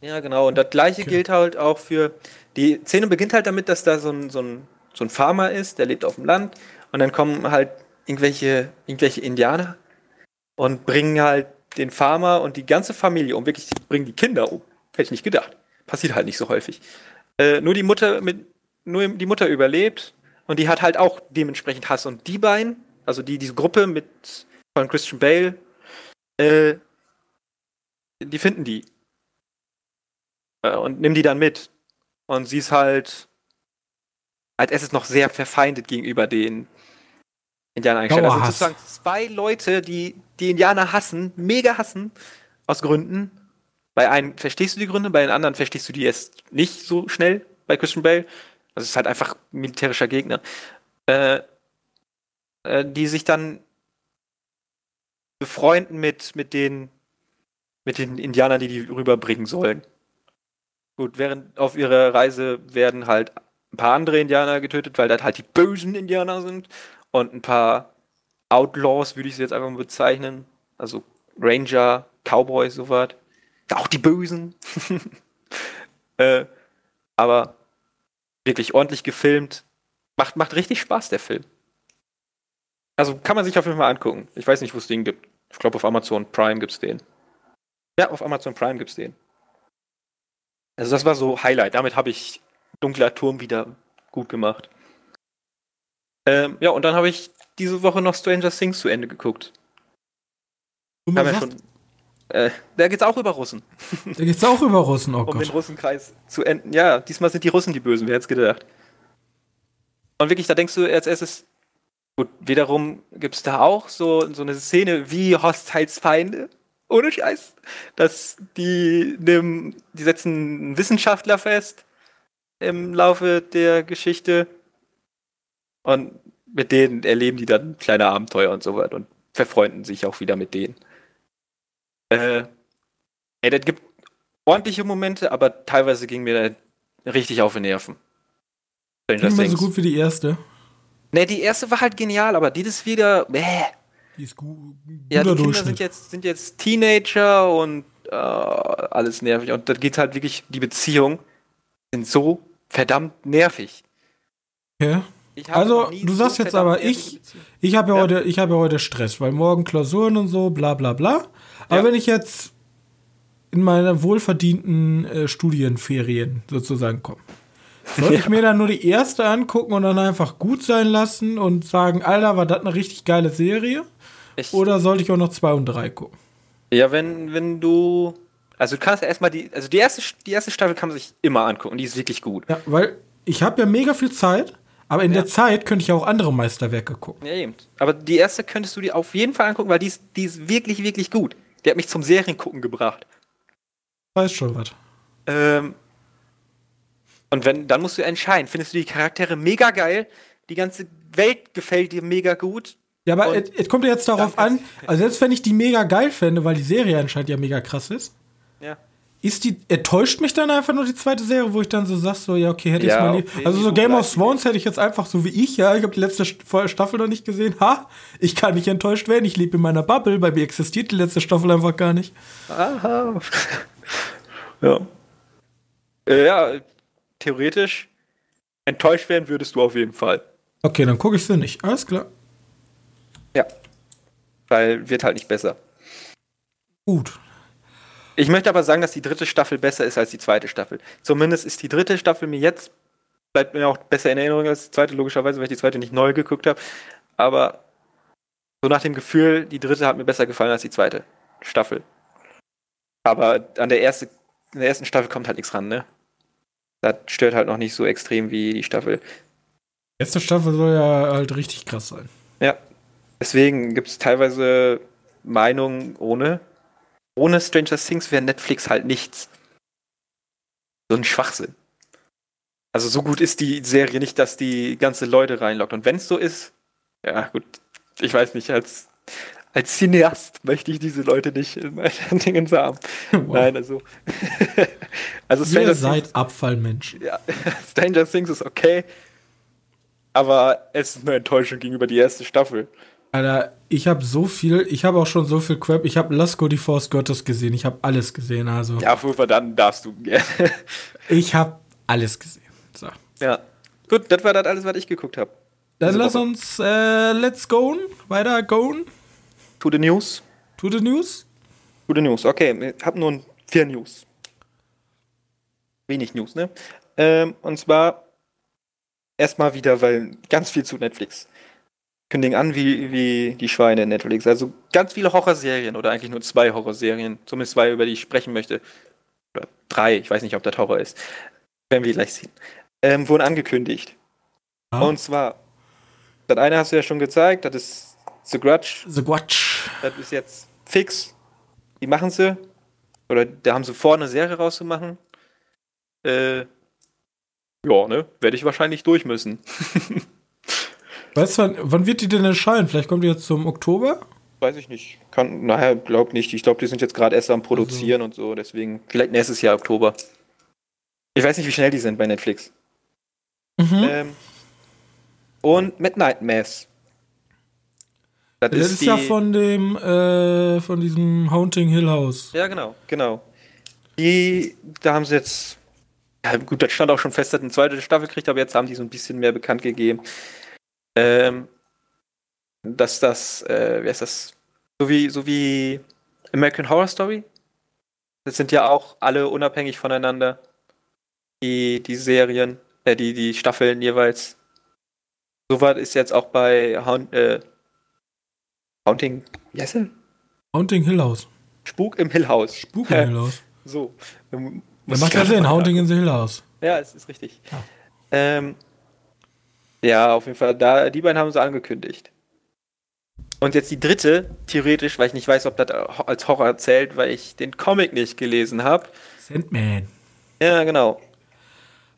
Ja, genau. Und das gleiche okay. gilt halt auch für. Die Szene beginnt halt damit, dass da so ein, so ein so ein Farmer ist, der lebt auf dem Land und dann kommen halt irgendwelche, irgendwelche Indianer und bringen halt den Farmer und die ganze Familie um. Wirklich, die bringen die Kinder um. Hätte ich nicht gedacht. Passiert halt nicht so häufig. Äh, nur die Mutter mit, nur die Mutter überlebt und die hat halt auch dementsprechend Hass. Und die beiden, also die, diese Gruppe mit von Christian Bale, äh, die finden die. Äh, und nimm die dann mit. Und sie ist halt als erstes noch sehr verfeindet gegenüber den Indianern eingestellt. Also sozusagen zwei Leute, die die Indianer hassen, mega hassen, aus Gründen. Bei einem verstehst du die Gründe, bei den anderen verstehst du die erst nicht so schnell, bei Christian Bale. Also es ist halt einfach militärischer Gegner. Äh, äh, die sich dann befreunden mit, mit den mit den Indianern, die die rüberbringen sollen. Gut, während auf ihrer Reise werden halt ein paar andere Indianer getötet, weil das halt die bösen Indianer sind. Und ein paar Outlaws, würde ich sie jetzt einfach mal bezeichnen. Also Ranger, Cowboys, sowas. Auch die Bösen. [laughs] äh, aber wirklich ordentlich gefilmt. Macht, macht richtig Spaß, der Film. Also kann man sich auf jeden Fall angucken. Ich weiß nicht, wo es den gibt. Ich glaube, auf Amazon Prime gibt es den. Ja, auf Amazon Prime gibt es den. Also das war so Highlight. Damit habe ich Dunkler Turm wieder gut gemacht. Ähm, ja, und dann habe ich diese Woche noch Stranger Things zu Ende geguckt. Und ja schon, äh, da geht's auch über Russen. Da geht's auch über Russen, oh [laughs] um Gott. Den Russenkreis zu enden. Ja, diesmal sind die Russen die Bösen, wer hätte es gedacht. Und wirklich, da denkst du als erstes, gut, wiederum gibt es da auch so, so eine Szene wie Hochzeitsfeinde. Ohne Scheiß. Dass die, nehmen, die setzen einen Wissenschaftler fest, im Laufe der Geschichte. Und mit denen erleben die dann kleine Abenteuer und so weiter und verfreunden sich auch wieder mit denen. Äh, ey, das gibt ordentliche Momente, aber teilweise ging mir da richtig auf die Nerven. Nicht mehr so gut wie die erste. Ne, die erste war halt genial, aber die ist wieder. Bäh. Die ist gut. Ja, die Kinder sind jetzt, sind jetzt Teenager und äh, alles nervig. Und da geht halt wirklich die Beziehung sind so verdammt nervig. Okay. Also, du sagst so jetzt aber, ich, ich habe ja, ja, heute, ich habe ja heute Stress, weil morgen Klausuren und so, bla bla bla. Aber ja. wenn ich jetzt in meine wohlverdienten äh, Studienferien sozusagen komme, sollte ich mir dann nur die erste angucken und dann einfach gut sein lassen und sagen, Alter, war das eine richtig geile Serie? Ich Oder sollte ich auch noch zwei und drei gucken? Ja, wenn, wenn du also du kannst ja erstmal die, also die erste, die erste Staffel kann man sich immer angucken, die ist wirklich gut. Ja, weil ich habe ja mega viel Zeit, aber in ja. der Zeit könnte ich ja auch andere Meisterwerke gucken. Ja, eben. Aber die erste könntest du dir auf jeden Fall angucken, weil die ist, die ist wirklich, wirklich gut. Die hat mich zum Seriengucken gebracht. Weiß schon was. Ähm, und wenn, dann musst du entscheiden, findest du die Charaktere mega geil, die ganze Welt gefällt dir mega gut. Ja, aber es kommt ja jetzt darauf an, also selbst wenn ich die mega geil fände, weil die Serie anscheinend ja mega krass ist, ja. Ist die, enttäuscht mich dann einfach nur die zweite Serie, wo ich dann so sag, so, ja, okay, hätte ja, ich mal okay, Also so Game of Thrones hätte ich jetzt einfach so wie ich, ja, ich habe die letzte Staffel noch nicht gesehen. Ha, ich kann nicht enttäuscht werden, ich lebe in meiner Bubble, bei mir existiert die letzte Staffel einfach gar nicht. Aha. ja. Äh, ja, theoretisch enttäuscht werden würdest du auf jeden Fall. Okay, dann gucke ich sie nicht. Alles klar. Ja. Weil wird halt nicht besser. Gut. Ich möchte aber sagen, dass die dritte Staffel besser ist als die zweite Staffel. Zumindest ist die dritte Staffel mir jetzt, bleibt mir auch besser in Erinnerung als die zweite, logischerweise, weil ich die zweite nicht neu geguckt habe. Aber so nach dem Gefühl, die dritte hat mir besser gefallen als die zweite Staffel. Aber an der, erste, in der ersten Staffel kommt halt nichts ran, ne? Das stört halt noch nicht so extrem wie die Staffel. Die erste Staffel soll ja halt richtig krass sein. Ja. Deswegen gibt es teilweise Meinungen ohne. Ohne Stranger Things wäre Netflix halt nichts. So ein Schwachsinn. Also so gut ist die Serie nicht, dass die ganze Leute reinlockt. Und wenn es so ist, ja gut, ich weiß nicht, als, als Cineast möchte ich diese Leute nicht in meinen [laughs] Dingen haben. Wow. Nein, also. [laughs] also Stranger Ihr seid Things, Abfallmensch. Ja, [laughs] Stranger Things ist okay, aber es ist eine Enttäuschung gegenüber die erste Staffel. Alter, ich habe so viel, ich habe auch schon so viel Crap. Ich habe Lasko die Force Gottes gesehen. Ich habe alles gesehen, also. Ja, Fufer, dann darfst du gerne. [laughs] ich habe alles gesehen. So. Ja. Gut, das war das alles, was ich geguckt habe. Dann lass uns äh, let's go, weiter go. To the news. To the news? To the news, okay. Ich habe nur vier News. Wenig News, ne? Ähm, und zwar erstmal wieder, weil ganz viel zu Netflix kündigen an wie, wie die Schweine in Netflix. Also ganz viele Horrorserien oder eigentlich nur zwei Horrorserien, zumindest zwei, über die ich sprechen möchte. Oder drei, ich weiß nicht, ob das Horror ist. Werden wir gleich sehen. Ähm, wurden angekündigt. Ah. Und zwar, das eine hast du ja schon gezeigt, das ist The Grudge. The Grudge. Das ist jetzt fix. Die machen sie. Oder da haben sie vor, eine Serie rauszumachen. Äh, ja, ne? Werde ich wahrscheinlich durch müssen. [laughs] Weißt du, wann wird die denn erscheinen? Vielleicht kommt die jetzt zum Oktober? Weiß ich nicht. Kann, naja, glaub nicht. Ich glaube, die sind jetzt gerade erst am Produzieren also. und so, deswegen. Vielleicht nächstes Jahr Oktober. Ich weiß nicht, wie schnell die sind bei Netflix. Mhm. Ähm, und Midnight Mass. Das, das ist, ist die, ja von dem, äh, von diesem Haunting Hill House. Ja, genau, genau. Die, da haben sie jetzt, ja gut, das stand auch schon fest, dass eine zweite Staffel kriegt, aber jetzt haben die so ein bisschen mehr bekannt gegeben ähm, dass das, äh, wie heißt das, so wie, so wie American Horror Story. Das sind ja auch alle unabhängig voneinander, die, die Serien, äh, die, die Staffeln jeweils. So was ist jetzt auch bei Haunt, äh, Haunting, wie heißt der? Haunting Hill House. Spuk im Hill House. Spuk im Hill House. [laughs] so. Da macht ja Sinn, Haunting in the Hill House. Ja, es ist richtig. Ja. Ähm, ja, auf jeden Fall. Da, die beiden haben sie angekündigt. Und jetzt die dritte, theoretisch, weil ich nicht weiß, ob das als Horror zählt, weil ich den Comic nicht gelesen habe. Sandman. Ja, genau.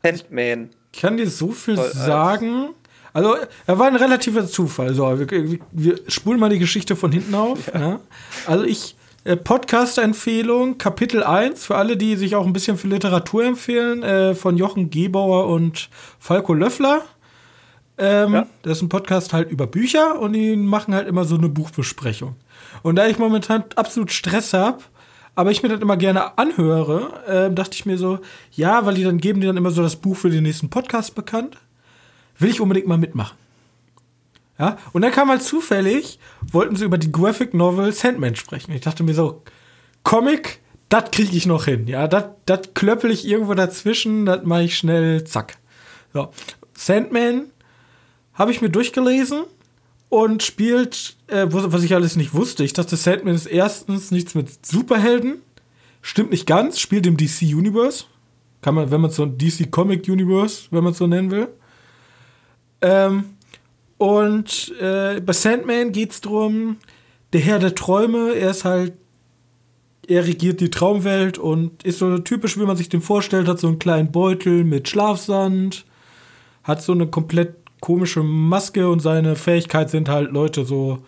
Sandman. Ich kann dir so viel Voll sagen. Also, er war ein relativer Zufall. So, wir, wir, wir spulen mal die Geschichte von hinten auf. Ja. Ja. Also, ich, äh, Podcast-Empfehlung, Kapitel 1, für alle, die sich auch ein bisschen für Literatur empfehlen, äh, von Jochen Gebauer und Falco Löffler. Ähm, ja. Das ist ein Podcast halt über Bücher und die machen halt immer so eine Buchbesprechung. Und da ich momentan absolut Stress habe, aber ich mir das immer gerne anhöre, äh, dachte ich mir so, ja, weil die dann geben die dann immer so das Buch für den nächsten Podcast bekannt, will ich unbedingt mal mitmachen. Ja, und dann kam halt zufällig, wollten sie über die Graphic Novel Sandman sprechen. Ich dachte mir so, Comic, das kriege ich noch hin. Ja, das klöppel ich irgendwo dazwischen, das mache ich schnell, zack. So. Sandman habe ich mir durchgelesen und spielt, äh, was ich alles nicht wusste. Ich dachte, Sandman ist erstens nichts mit Superhelden. Stimmt nicht ganz, spielt im DC Universe. Kann man, wenn man so ein DC Comic Universe, wenn man es so nennen will. Ähm, und äh, bei Sandman geht es darum, der Herr der Träume, er ist halt, er regiert die Traumwelt und ist so typisch, wie man sich den vorstellt, hat so einen kleinen Beutel mit Schlafsand, hat so eine komplett komische Maske und seine Fähigkeit sind halt, Leute so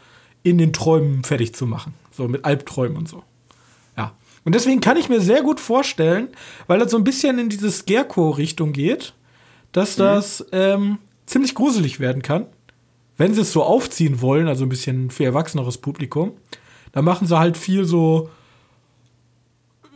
in den Träumen fertig zu machen. So mit Albträumen und so. Ja. Und deswegen kann ich mir sehr gut vorstellen, weil das so ein bisschen in diese Scarecrow-Richtung geht, dass mhm. das ähm, ziemlich gruselig werden kann. Wenn sie es so aufziehen wollen, also ein bisschen für erwachseneres Publikum, dann machen sie halt viel so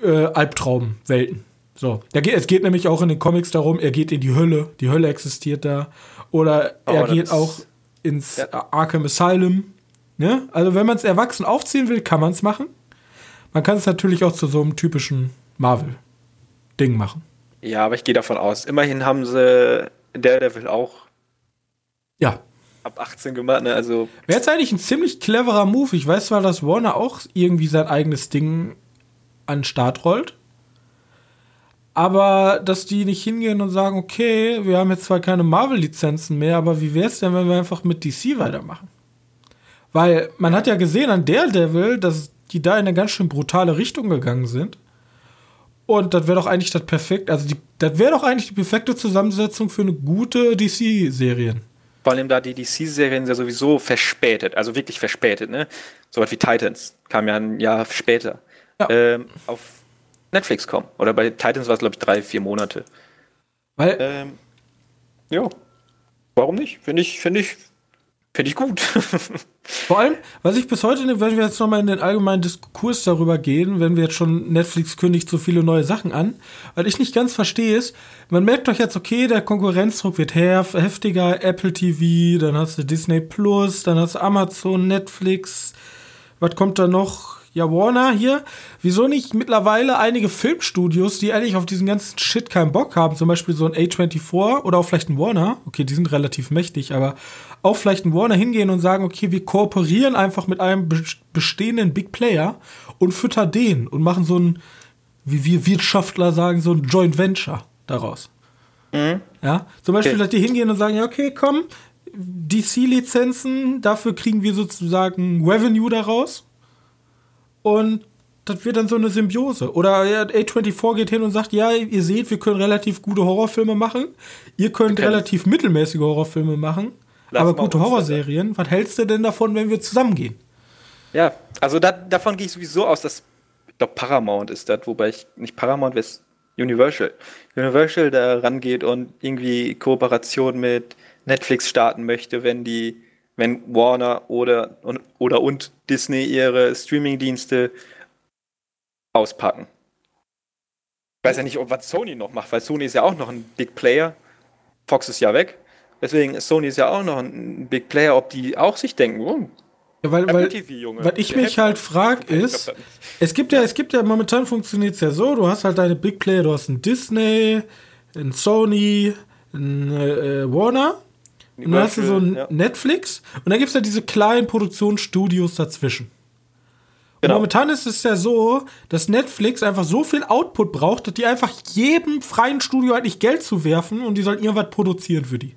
äh, Albtraumwelten. So, geht, es geht nämlich auch in den Comics darum, er geht in die Hölle, die Hölle existiert da. Oder oh, er geht auch ins ja. Arkham Asylum. Ne? Also wenn man es erwachsen aufziehen will, kann man es machen. Man kann es natürlich auch zu so einem typischen Marvel-Ding machen. Ja, aber ich gehe davon aus. Immerhin haben sie Daredevil auch ja. ab 18 gemacht, ne? Also. Wäre jetzt eigentlich ein ziemlich cleverer Move. Ich weiß zwar, dass Warner auch irgendwie sein eigenes Ding an den Start rollt. Aber dass die nicht hingehen und sagen, okay, wir haben jetzt zwar keine Marvel-Lizenzen mehr, aber wie wäre es denn, wenn wir einfach mit DC weitermachen? Weil man hat ja gesehen an Daredevil, dass die da in eine ganz schön brutale Richtung gegangen sind. Und das wäre doch eigentlich das perfekt, also die, das wäre doch eigentlich die perfekte Zusammensetzung für eine gute DC-Serien. Vor allem da die DC-Serien ja sowieso verspätet, also wirklich verspätet, ne? So was wie Titans kam ja ein Jahr später. Ja. Ähm, auf Netflix kommen. Oder bei Titans war es, glaube ich, drei, vier Monate. Weil. Ähm, ja. Warum nicht? Finde ich, finde ich, finde ich gut. [laughs] Vor allem, was ich bis heute, wenn wir jetzt nochmal in den allgemeinen Diskurs darüber gehen, wenn wir jetzt schon Netflix kündigt so viele neue Sachen an, weil ich nicht ganz verstehe ist, man merkt doch jetzt, okay, der Konkurrenzdruck wird heftiger, Apple TV, dann hast du Disney Plus, dann hast du Amazon, Netflix, was kommt da noch? Ja, Warner hier, wieso nicht mittlerweile einige Filmstudios, die eigentlich auf diesen ganzen Shit keinen Bock haben, zum Beispiel so ein A24 oder auch vielleicht ein Warner, okay, die sind relativ mächtig, aber auch vielleicht ein Warner hingehen und sagen, okay, wir kooperieren einfach mit einem bestehenden Big Player und füttern den und machen so ein, wie wir Wirtschaftler sagen, so ein Joint Venture daraus. Mhm. Ja, zum Beispiel, okay. dass die hingehen und sagen, ja, okay, komm, DC-Lizenzen, dafür kriegen wir sozusagen Revenue daraus und das wird dann so eine Symbiose. Oder ja, A24 geht hin und sagt, ja, ihr seht, wir können relativ gute Horrorfilme machen. Ihr könnt relativ mittelmäßige Horrorfilme machen. Lass aber gute Horrorserien. Was hältst du denn davon, wenn wir zusammengehen? Ja, also da, davon gehe ich sowieso aus, dass ich glaube Paramount ist das, wobei ich nicht Paramount, wer Universal. Universal da rangeht und irgendwie Kooperation mit Netflix starten möchte, wenn die wenn Warner oder, und, oder und Disney ihre Streamingdienste auspacken. Ich weiß ja nicht, ob was Sony noch macht, weil Sony ist ja auch noch ein Big Player. Fox ist ja weg. Deswegen ist Sony ist ja auch noch ein Big Player, ob die auch sich denken, oh, ja, weil, weil, TV, weil ich mich halt frage ist, es gibt ja, es gibt ja, momentan funktioniert es ja so, du hast halt deine Big Player, du hast ein Disney, ein Sony, ein äh, Warner und dann hast du so ein ja. Netflix und dann gibt es ja diese kleinen Produktionsstudios dazwischen. Genau. momentan ist es ja so, dass Netflix einfach so viel Output braucht, dass die einfach jedem freien Studio eigentlich Geld zu werfen und die sollen irgendwas produzieren für die.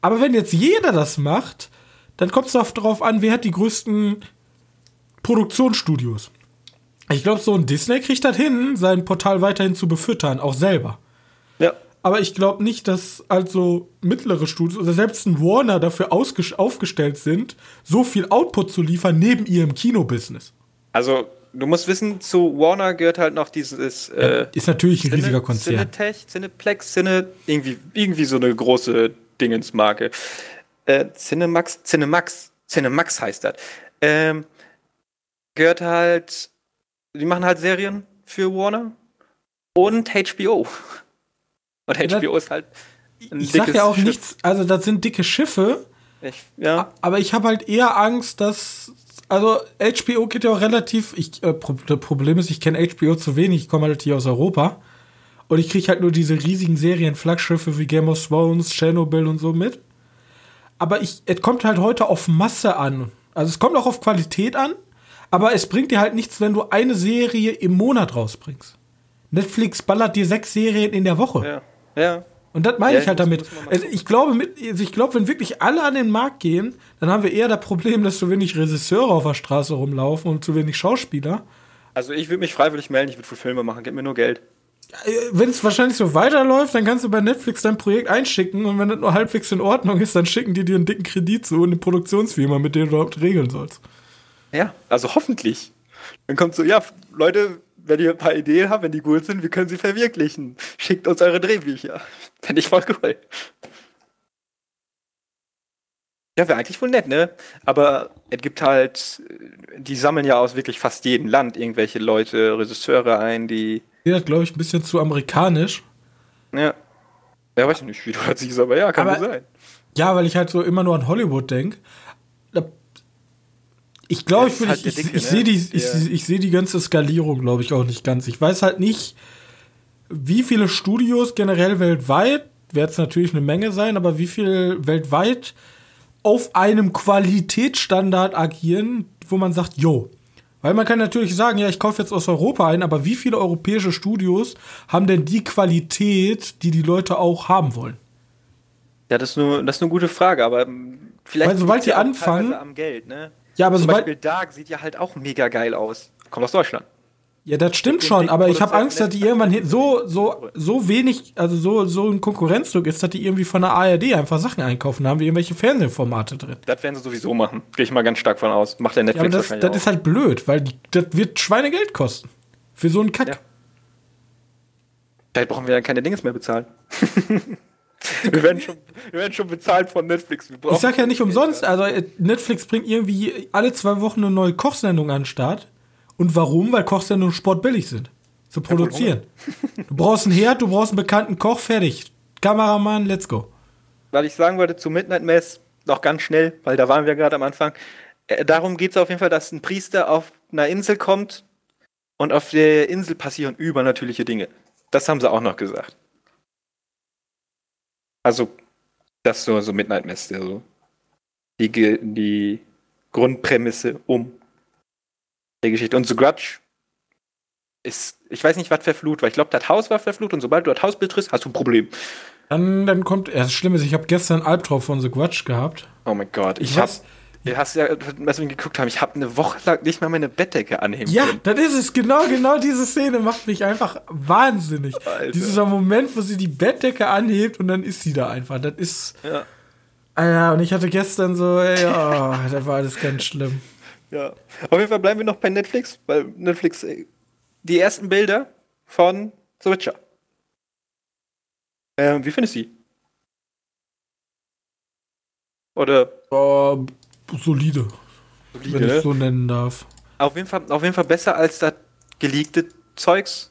Aber wenn jetzt jeder das macht, dann kommt es darauf an, wer hat die größten Produktionsstudios. Ich glaube, so ein Disney kriegt das hin, sein Portal weiterhin zu befüttern, auch selber. Ja. Aber ich glaube nicht, dass also mittlere Studios oder selbst ein Warner dafür aufgestellt sind, so viel Output zu liefern neben ihrem Kinobusiness. Also du musst wissen, zu Warner gehört halt noch dieses. Äh, ja, ist natürlich ein Cine, riesiger Konzern. Cinetech, Cineplex, Cine, irgendwie, irgendwie so eine große Dingensmarke. Äh, Cinemax, Cinemax, Cinemax heißt das. Ähm, gehört halt, die machen halt Serien für Warner und HBO. Und HBO ist halt. Ein ich sag ja auch Schiff. nichts, also das sind dicke Schiffe. Ich, ja. Aber ich habe halt eher Angst, dass. Also HBO geht ja auch relativ. Ich, äh, das Problem ist, ich kenne HBO zu wenig, ich komme halt hier aus Europa. Und ich kriege halt nur diese riesigen Serien, Flaggschiffe wie Game of Thrones, Chernobyl und so mit. Aber ich, es kommt halt heute auf Masse an. Also es kommt auch auf Qualität an, aber es bringt dir halt nichts, wenn du eine Serie im Monat rausbringst. Netflix ballert dir sechs Serien in der Woche. Ja. Ja. Und das meine ja, ich halt damit. Also ich glaube, mit, also ich glaube, wenn wirklich alle an den Markt gehen, dann haben wir eher das Problem, dass zu wenig Regisseure auf der Straße rumlaufen und zu wenig Schauspieler. Also ich würde mich freiwillig melden, ich würde für Filme machen, gib mir nur Geld. Äh, wenn es wahrscheinlich so weiterläuft, dann kannst du bei Netflix dein Projekt einschicken und wenn das nur halbwegs in Ordnung ist, dann schicken die dir einen dicken Kredit zu und eine Produktionsfirma, mit der du überhaupt regeln sollst. Ja, also hoffentlich. Dann kommt so, ja, Leute, wenn ihr ein paar Ideen habt, wenn die gut sind, wir können sie verwirklichen. Schickt uns eure Drehbücher. Fände ich voll cool. Ja, wäre eigentlich wohl nett, ne? Aber es gibt halt, die sammeln ja aus wirklich fast jedem Land irgendwelche Leute, Regisseure ein, die. Ja, glaube ich, ein bisschen zu amerikanisch. Ja. Ja, weiß ich nicht, wie du das siehst, aber ja, kann aber, sein. Ja, weil ich halt so immer nur an Hollywood denke Ich glaube, ich, halt ich, ich, ich sehe die, ja. ich seh die ganze Skalierung, glaube ich, auch nicht ganz. Ich weiß halt nicht, wie viele Studios generell weltweit, wird es natürlich eine Menge sein, aber wie viel weltweit auf einem Qualitätsstandard agieren, wo man sagt, jo. Weil man kann natürlich sagen, ja, ich kaufe jetzt aus Europa ein, aber wie viele europäische Studios haben denn die Qualität, die die Leute auch haben wollen? Ja, das ist nur, das ist eine gute Frage, aber vielleicht. Weil sobald die anfangen. Am Geld, ne? Ja, aber Zum sobald. Beispiel Dark sieht ja halt auch mega geil aus. Kommt aus Deutschland. Ja, das stimmt schon, aber ich habe Angst, dass die irgendwann so, so, so wenig, also so, so ein Konkurrenzdruck ist, dass die irgendwie von der ARD einfach Sachen einkaufen haben, wie irgendwelche Fernsehformate drin. Das werden sie sowieso machen. Gehe ich mal ganz stark von aus. Macht der Netflix ja, aber das, das ist halt blöd, weil das wird Schweinegeld kosten. Für so einen Kack. Ja. Vielleicht brauchen wir ja keine Dinges mehr bezahlen. [laughs] wir, werden schon, wir werden schon bezahlt von Netflix. ich sag ja nicht umsonst, also äh, Netflix bringt irgendwie alle zwei Wochen eine neue Kochsendung an den Start. Und warum? Weil Kochsendungen sportbillig sind. Zu produzieren. du brauchst einen Herd, du brauchst einen bekannten Koch, fertig. Kameramann, let's go. Weil ich sagen wollte zu Midnight Mass, noch ganz schnell, weil da waren wir gerade am Anfang. Äh, darum geht es auf jeden Fall, dass ein Priester auf einer Insel kommt und auf der Insel passieren übernatürliche Dinge. Das haben sie auch noch gesagt. Also, das ist so, so Midnight Mass, also die, die Grundprämisse um der Geschichte. Und The Grudge ist, ich weiß nicht, was verflucht war. Ich glaube, das Haus war verflucht und sobald du das Haus betrittst, hast du ein Problem. Dann, dann kommt, ja, das Schlimme ist, ich habe gestern einen Albtraum von The Grudge gehabt. Oh mein Gott, ich, ich habe Du hast ja, wir geguckt haben, ich habe eine Woche lang nicht mal meine Bettdecke anheben Ja, können. das ist es. Genau, genau diese Szene macht mich einfach wahnsinnig. Alter. Dieser Moment, wo sie die Bettdecke anhebt und dann ist sie da einfach. Das ist. Ja. Alter, und ich hatte gestern so, ey, oh, das war alles ganz schlimm. Ja. Auf jeden Fall bleiben wir noch bei Netflix, weil Netflix äh, die ersten Bilder von The Witcher. Ähm, wie findest du die? Oder? Oh, solide. solide. Wenn ich so nennen darf. Auf jeden, Fall, auf jeden Fall besser als das geleakte Zeugs.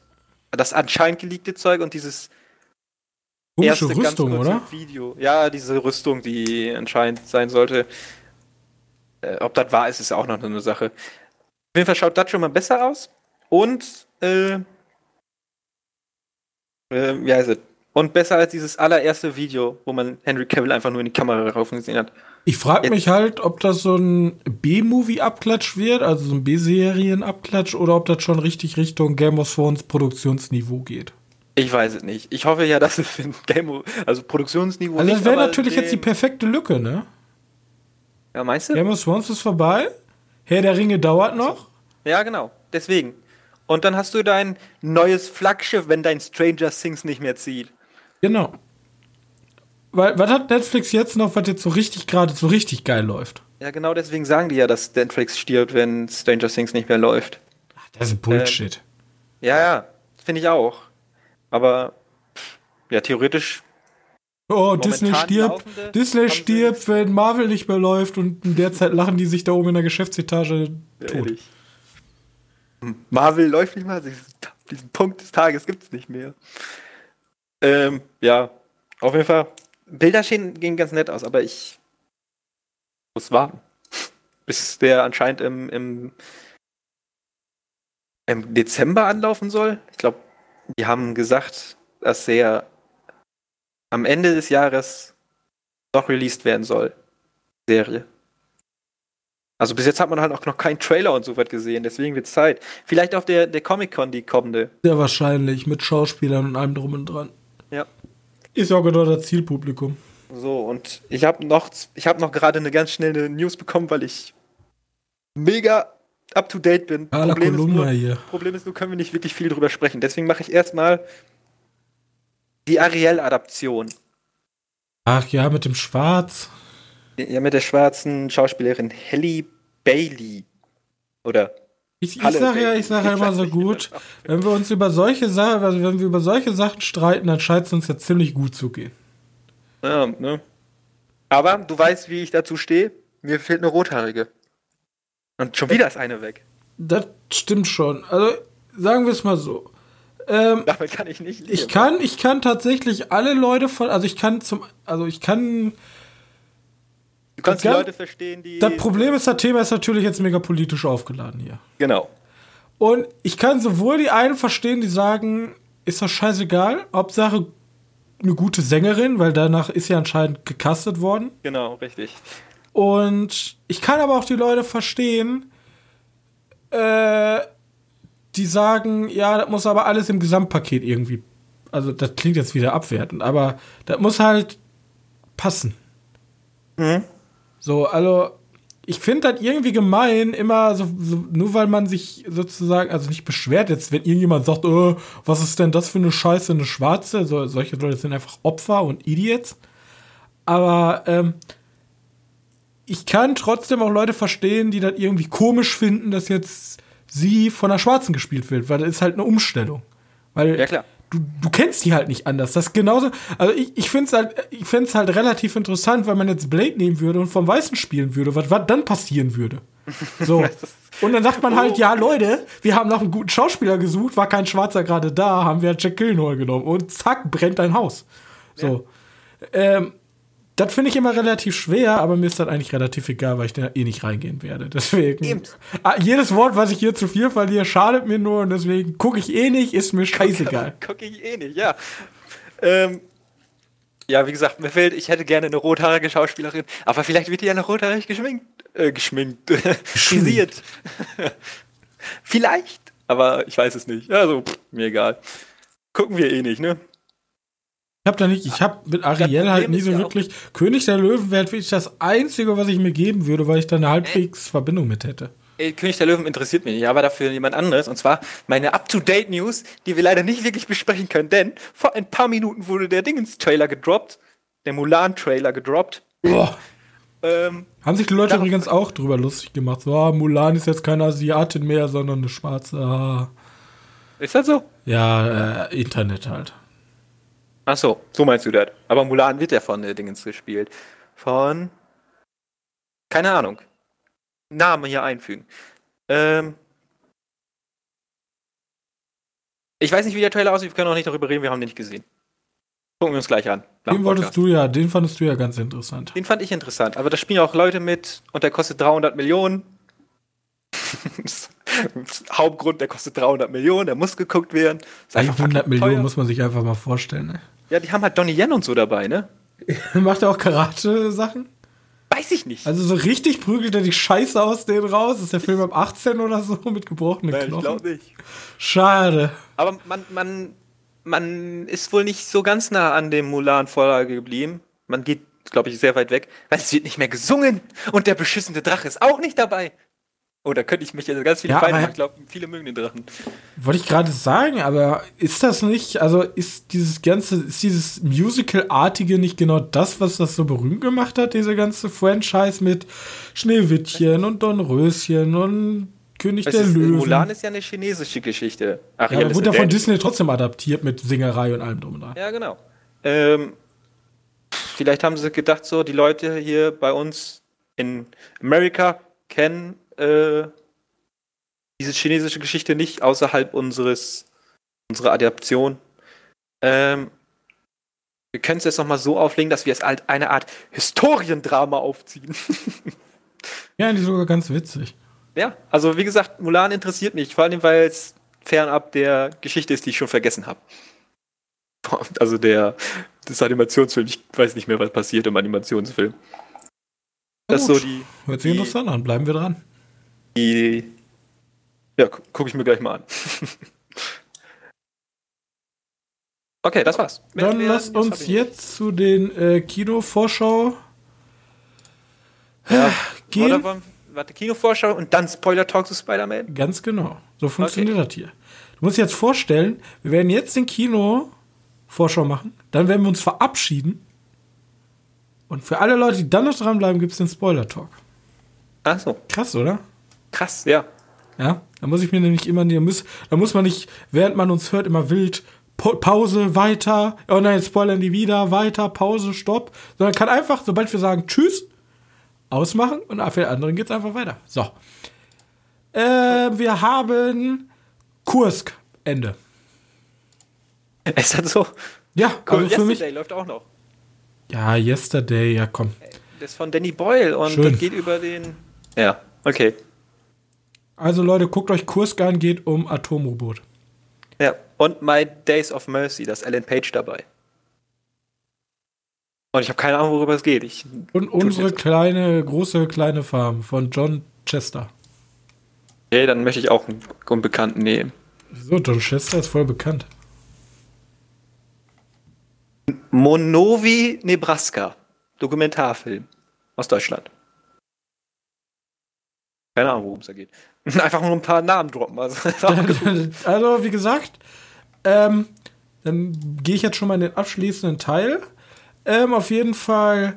Das anscheinend geleakte Zeug und dieses Komische Rüstung, oder? Video. Ja, diese Rüstung, die anscheinend sein sollte. Äh, ob das wahr ist, ist auch noch eine Sache. Auf jeden Fall schaut das schon mal besser aus. Und, äh, äh, wie heißt es? Und besser als dieses allererste Video, wo man Henry Cavill einfach nur in die Kamera raufen gesehen hat. Ich frage mich halt, ob das so ein B-Movie-Abklatsch wird, also so ein B-Serien-Abklatsch, oder ob das schon richtig Richtung Game of Thrones Produktionsniveau geht. Ich weiß es nicht. Ich hoffe ja, dass es Game of, also Produktionsniveau. Also das wäre natürlich jetzt die perfekte Lücke, ne? Ja, meinst du? Game of Thrones ist vorbei. Herr der Ringe dauert noch. Ja, genau. Deswegen. Und dann hast du dein neues Flaggschiff, wenn dein Stranger Things nicht mehr zieht. Genau. Weil, was hat Netflix jetzt noch, was jetzt so richtig gerade so richtig geil läuft? Ja, genau deswegen sagen die ja, dass Netflix stirbt, wenn Stranger Things nicht mehr läuft. Ach, das ist Bullshit. Ähm, ja, ja, finde ich auch. Aber ja, theoretisch Oh, Disney stirbt. Disney stirbt, wenn Marvel nicht mehr läuft und in der Zeit lachen die sich da oben in der Geschäftsetage tot. Marvel läuft nicht mal, diesen Punkt des Tages gibt es nicht mehr. Ähm, ja, auf jeden Fall. Bilder gehen ganz nett aus, aber ich muss warten. [laughs] Bis der anscheinend im, im, im Dezember anlaufen soll. Ich glaube, die haben gesagt, dass der am Ende des Jahres noch released werden soll. Serie. Also bis jetzt hat man halt auch noch keinen Trailer und so was gesehen, deswegen wird es Zeit. Vielleicht auf der, der Comic-Con, die kommende. Sehr wahrscheinlich, mit Schauspielern und allem drum und dran. Ja. Ist auch genau das Zielpublikum. So, und ich habe noch, hab noch gerade eine ganz schnelle News bekommen, weil ich mega up to date bin. Problem ist, nur, hier. Problem ist nur, können wir nicht wirklich viel drüber sprechen. Deswegen mache ich erstmal die Ariel-Adaption. Ach ja, mit dem Schwarz. Ja, mit der schwarzen Schauspielerin Halle Bailey. Oder? Ich, ich sage ja, ich sage ja immer so gut, wenn wir uns über solche Sachen, also wenn wir über solche Sachen streiten, dann scheint es uns ja ziemlich gut zu gehen. Ja, ne? Aber du weißt, wie ich dazu stehe. Mir fehlt eine rothaarige. Und schon wieder ist eine weg. Das stimmt schon. Also sagen wir es mal so. Ähm, Damit kann ich nicht leben. Ich kann, ich kann tatsächlich alle Leute von, also ich kann zum, also ich kann kannst die Leute verstehen, die. Das Problem ist, das Thema ist natürlich jetzt mega politisch aufgeladen hier. Genau. Und ich kann sowohl die einen verstehen, die sagen, ist das scheißegal, Hauptsache eine gute Sängerin, weil danach ist ja anscheinend gecastet worden. Genau, richtig. Und ich kann aber auch die Leute verstehen, äh, die sagen, ja, das muss aber alles im Gesamtpaket irgendwie. Also, das klingt jetzt wieder abwertend, aber das muss halt passen. Mhm. So, also, ich finde das irgendwie gemein, immer so, so, nur weil man sich sozusagen, also nicht beschwert jetzt, wenn irgendjemand sagt, oh, was ist denn das für eine Scheiße, eine Schwarze, so, solche Leute sind einfach Opfer und Idiots. Aber ähm, ich kann trotzdem auch Leute verstehen, die das irgendwie komisch finden, dass jetzt sie von einer Schwarzen gespielt wird, weil das ist halt eine Umstellung. Weil ja, klar. Du, du kennst die halt nicht anders. Das ist genauso. Also ich, ich finde es halt, ich find's halt relativ interessant, wenn man jetzt Blade nehmen würde und vom Weißen spielen würde, was, was dann passieren würde. [laughs] So. Und dann sagt man halt, ja, Leute, wir haben nach einem guten Schauspieler gesucht, war kein Schwarzer gerade da, haben wir Jack Gillenhall genommen und zack, brennt dein Haus. So. Ja. Ähm, das finde ich immer relativ schwer, aber mir ist das eigentlich relativ egal, weil ich da eh nicht reingehen werde. Deswegen. Eben. Ah, jedes Wort, was ich hier zu viel verliere, schadet mir nur und deswegen gucke ich eh nicht, ist mir scheißegal. [laughs] Gucke ich eh nicht, ja. Ähm, ja, wie gesagt, mir fällt, ich hätte gerne eine rothaarige Schauspielerin, aber vielleicht wird die ja noch rothaarig geschminkt. Äh, geschminkt. [laughs] Frisiert. [laughs] vielleicht, aber ich weiß es nicht. Also, pff, mir egal. Gucken wir eh nicht, ne? Ich habe da nicht, ich habe mit Ariel halt nie so ja wirklich. König der Löwen wäre wirklich das Einzige, was ich mir geben würde, weil ich da eine halbwegs Verbindung mit hätte. Ey, König der Löwen interessiert mich nicht, aber dafür jemand anderes. Und zwar meine Up-to-Date-News, die wir leider nicht wirklich besprechen können, denn vor ein paar Minuten wurde der Dingens-Trailer gedroppt, der Mulan-Trailer gedroppt. Boah. Ähm, Haben sich die Leute übrigens auch drüber lustig gemacht. So, ah, Mulan ist jetzt keine Asiatin mehr, sondern eine schwarze. Ah. Ist das so? Ja, äh, Internet halt. Ach so, so meinst du das. Aber Mulan wird ja von äh, Dingens gespielt. Von. Keine Ahnung. Namen hier einfügen. Ähm. Ich weiß nicht, wie der Trailer aussieht. Wir können auch nicht darüber reden. Wir haben den nicht gesehen. Gucken wir uns gleich an. Den wolltest du ja, den fandest du ja ganz interessant. Den fand ich interessant. Aber da spielen auch Leute mit und der kostet 300 Millionen. [laughs] Hauptgrund, der kostet 300 Millionen, der muss geguckt werden. 100 Millionen muss man sich einfach mal vorstellen. Ne? Ja, die haben halt Donnie Yen und so dabei, ne? [laughs] Macht er auch Karate-Sachen? Weiß ich nicht. Also so richtig prügelt er die Scheiße aus denen raus. Ist der Film ab 18 oder so mit gebrochenen Nein, Knochen? ich glaube nicht. Schade. Aber man, man, man ist wohl nicht so ganz nah an dem Mulan-Vorlage geblieben. Man geht, glaube ich, sehr weit weg, weil es wird nicht mehr gesungen und der beschissene Drache ist auch nicht dabei. Oh, da könnte ich mich also ganz viele ja, Feinde, ich glaube, viele mögen den Drachen. Wollte ich gerade sagen, aber ist das nicht, also ist dieses ganze, ist dieses Musical-artige nicht genau das, was das so berühmt gemacht hat, diese ganze Franchise mit Schneewittchen und Dornröschen und König der ist, Löwen. Mulan ist ja eine chinesische Geschichte. Ach, ja, aber wurde ja von Disney trotzdem adaptiert mit Singerei und allem drum und dran. Ja, genau. Ähm, vielleicht haben sie gedacht, so, die Leute hier bei uns in Amerika kennen äh, diese chinesische Geschichte nicht außerhalb unseres unserer Adaption. Ähm, wir können es jetzt nochmal so auflegen, dass wir es als eine Art Historiendrama aufziehen. [laughs] ja, die ist sogar ganz witzig. Ja, also wie gesagt, Mulan interessiert mich, vor allem weil es fernab der Geschichte ist, die ich schon vergessen habe. [laughs] Also der das Animationsfilm, ich weiß nicht mehr, was passiert im Animationsfilm. Das ist so die. Hört sich interessant an, bleiben wir dran. Die. Ja, gucke ich mir gleich mal an. [laughs] okay, das war's. Dann lass uns jetzt zu den äh, Kinovorschau ja, [sighs] gehen. Wollen, warte, Kinovorschau und dann Spoiler-Talk zu Spider-Man? Ganz genau. So funktioniert okay. das hier. Du musst dir jetzt vorstellen, wir werden jetzt den Kino-Vorschau machen, dann werden wir uns verabschieden. Und für alle Leute, die dann noch dranbleiben, gibt es den Spoiler-Talk. Ach so. Krass, oder? Krass, ja. Ja, da muss ich mir nämlich immer, da muss, da muss man nicht, während man uns hört, immer wild Pause, weiter, oh nein, jetzt spoilern die wieder, weiter, Pause, Stopp, sondern kann einfach, sobald wir sagen Tschüss, ausmachen und für die anderen geht es einfach weiter. So. Äh, wir haben Kursk, Ende. Ist das so? Ja, cool. also für Yesterday mich, läuft auch noch. Ja, Yesterday, ja komm. Das ist von Danny Boyle und Schön. das geht über den. Ja, okay. Also Leute, guckt euch Kursgarn geht um Atomrobot. Ja, und My Days of Mercy, da ist Ellen Page dabei. Und ich habe keine Ahnung, worüber es geht. Ich und unsere kleine, große, kleine Farm von John Chester. Okay, dann möchte ich auch einen Unbekannten nehmen. Wieso? John Chester ist voll bekannt. Monovi, Nebraska. Dokumentarfilm aus Deutschland. Keine Ahnung, worum es da geht. [laughs] Einfach nur ein paar Namen droppen. Also, [laughs] also wie gesagt, ähm, dann gehe ich jetzt schon mal in den abschließenden Teil. Ähm, auf jeden Fall,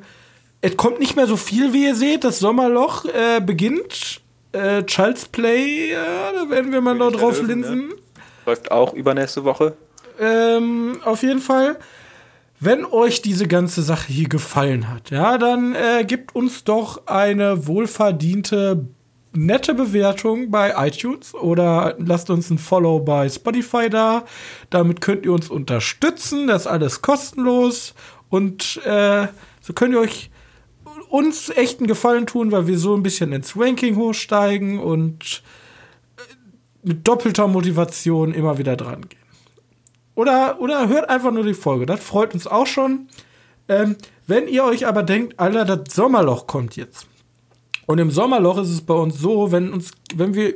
es kommt nicht mehr so viel, wie ihr seht. Das Sommerloch äh, beginnt. Äh, Child's Play, ja, da werden wir mal noch drauf Löwen, linsen. Ne? Läuft auch übernächste Woche. Ähm, auf jeden Fall. Wenn euch diese ganze Sache hier gefallen hat, ja, dann äh, gebt uns doch eine wohlverdiente, nette Bewertung bei iTunes oder lasst uns ein Follow bei Spotify da. Damit könnt ihr uns unterstützen. Das ist alles kostenlos. Und äh, so könnt ihr euch uns echten Gefallen tun, weil wir so ein bisschen ins Ranking hochsteigen und äh, mit doppelter Motivation immer wieder dran gehen. Oder, oder hört einfach nur die Folge. Das freut uns auch schon. Ähm, wenn ihr euch aber denkt, Alter, das Sommerloch kommt jetzt. Und im Sommerloch ist es bei uns so, wenn uns, wenn wir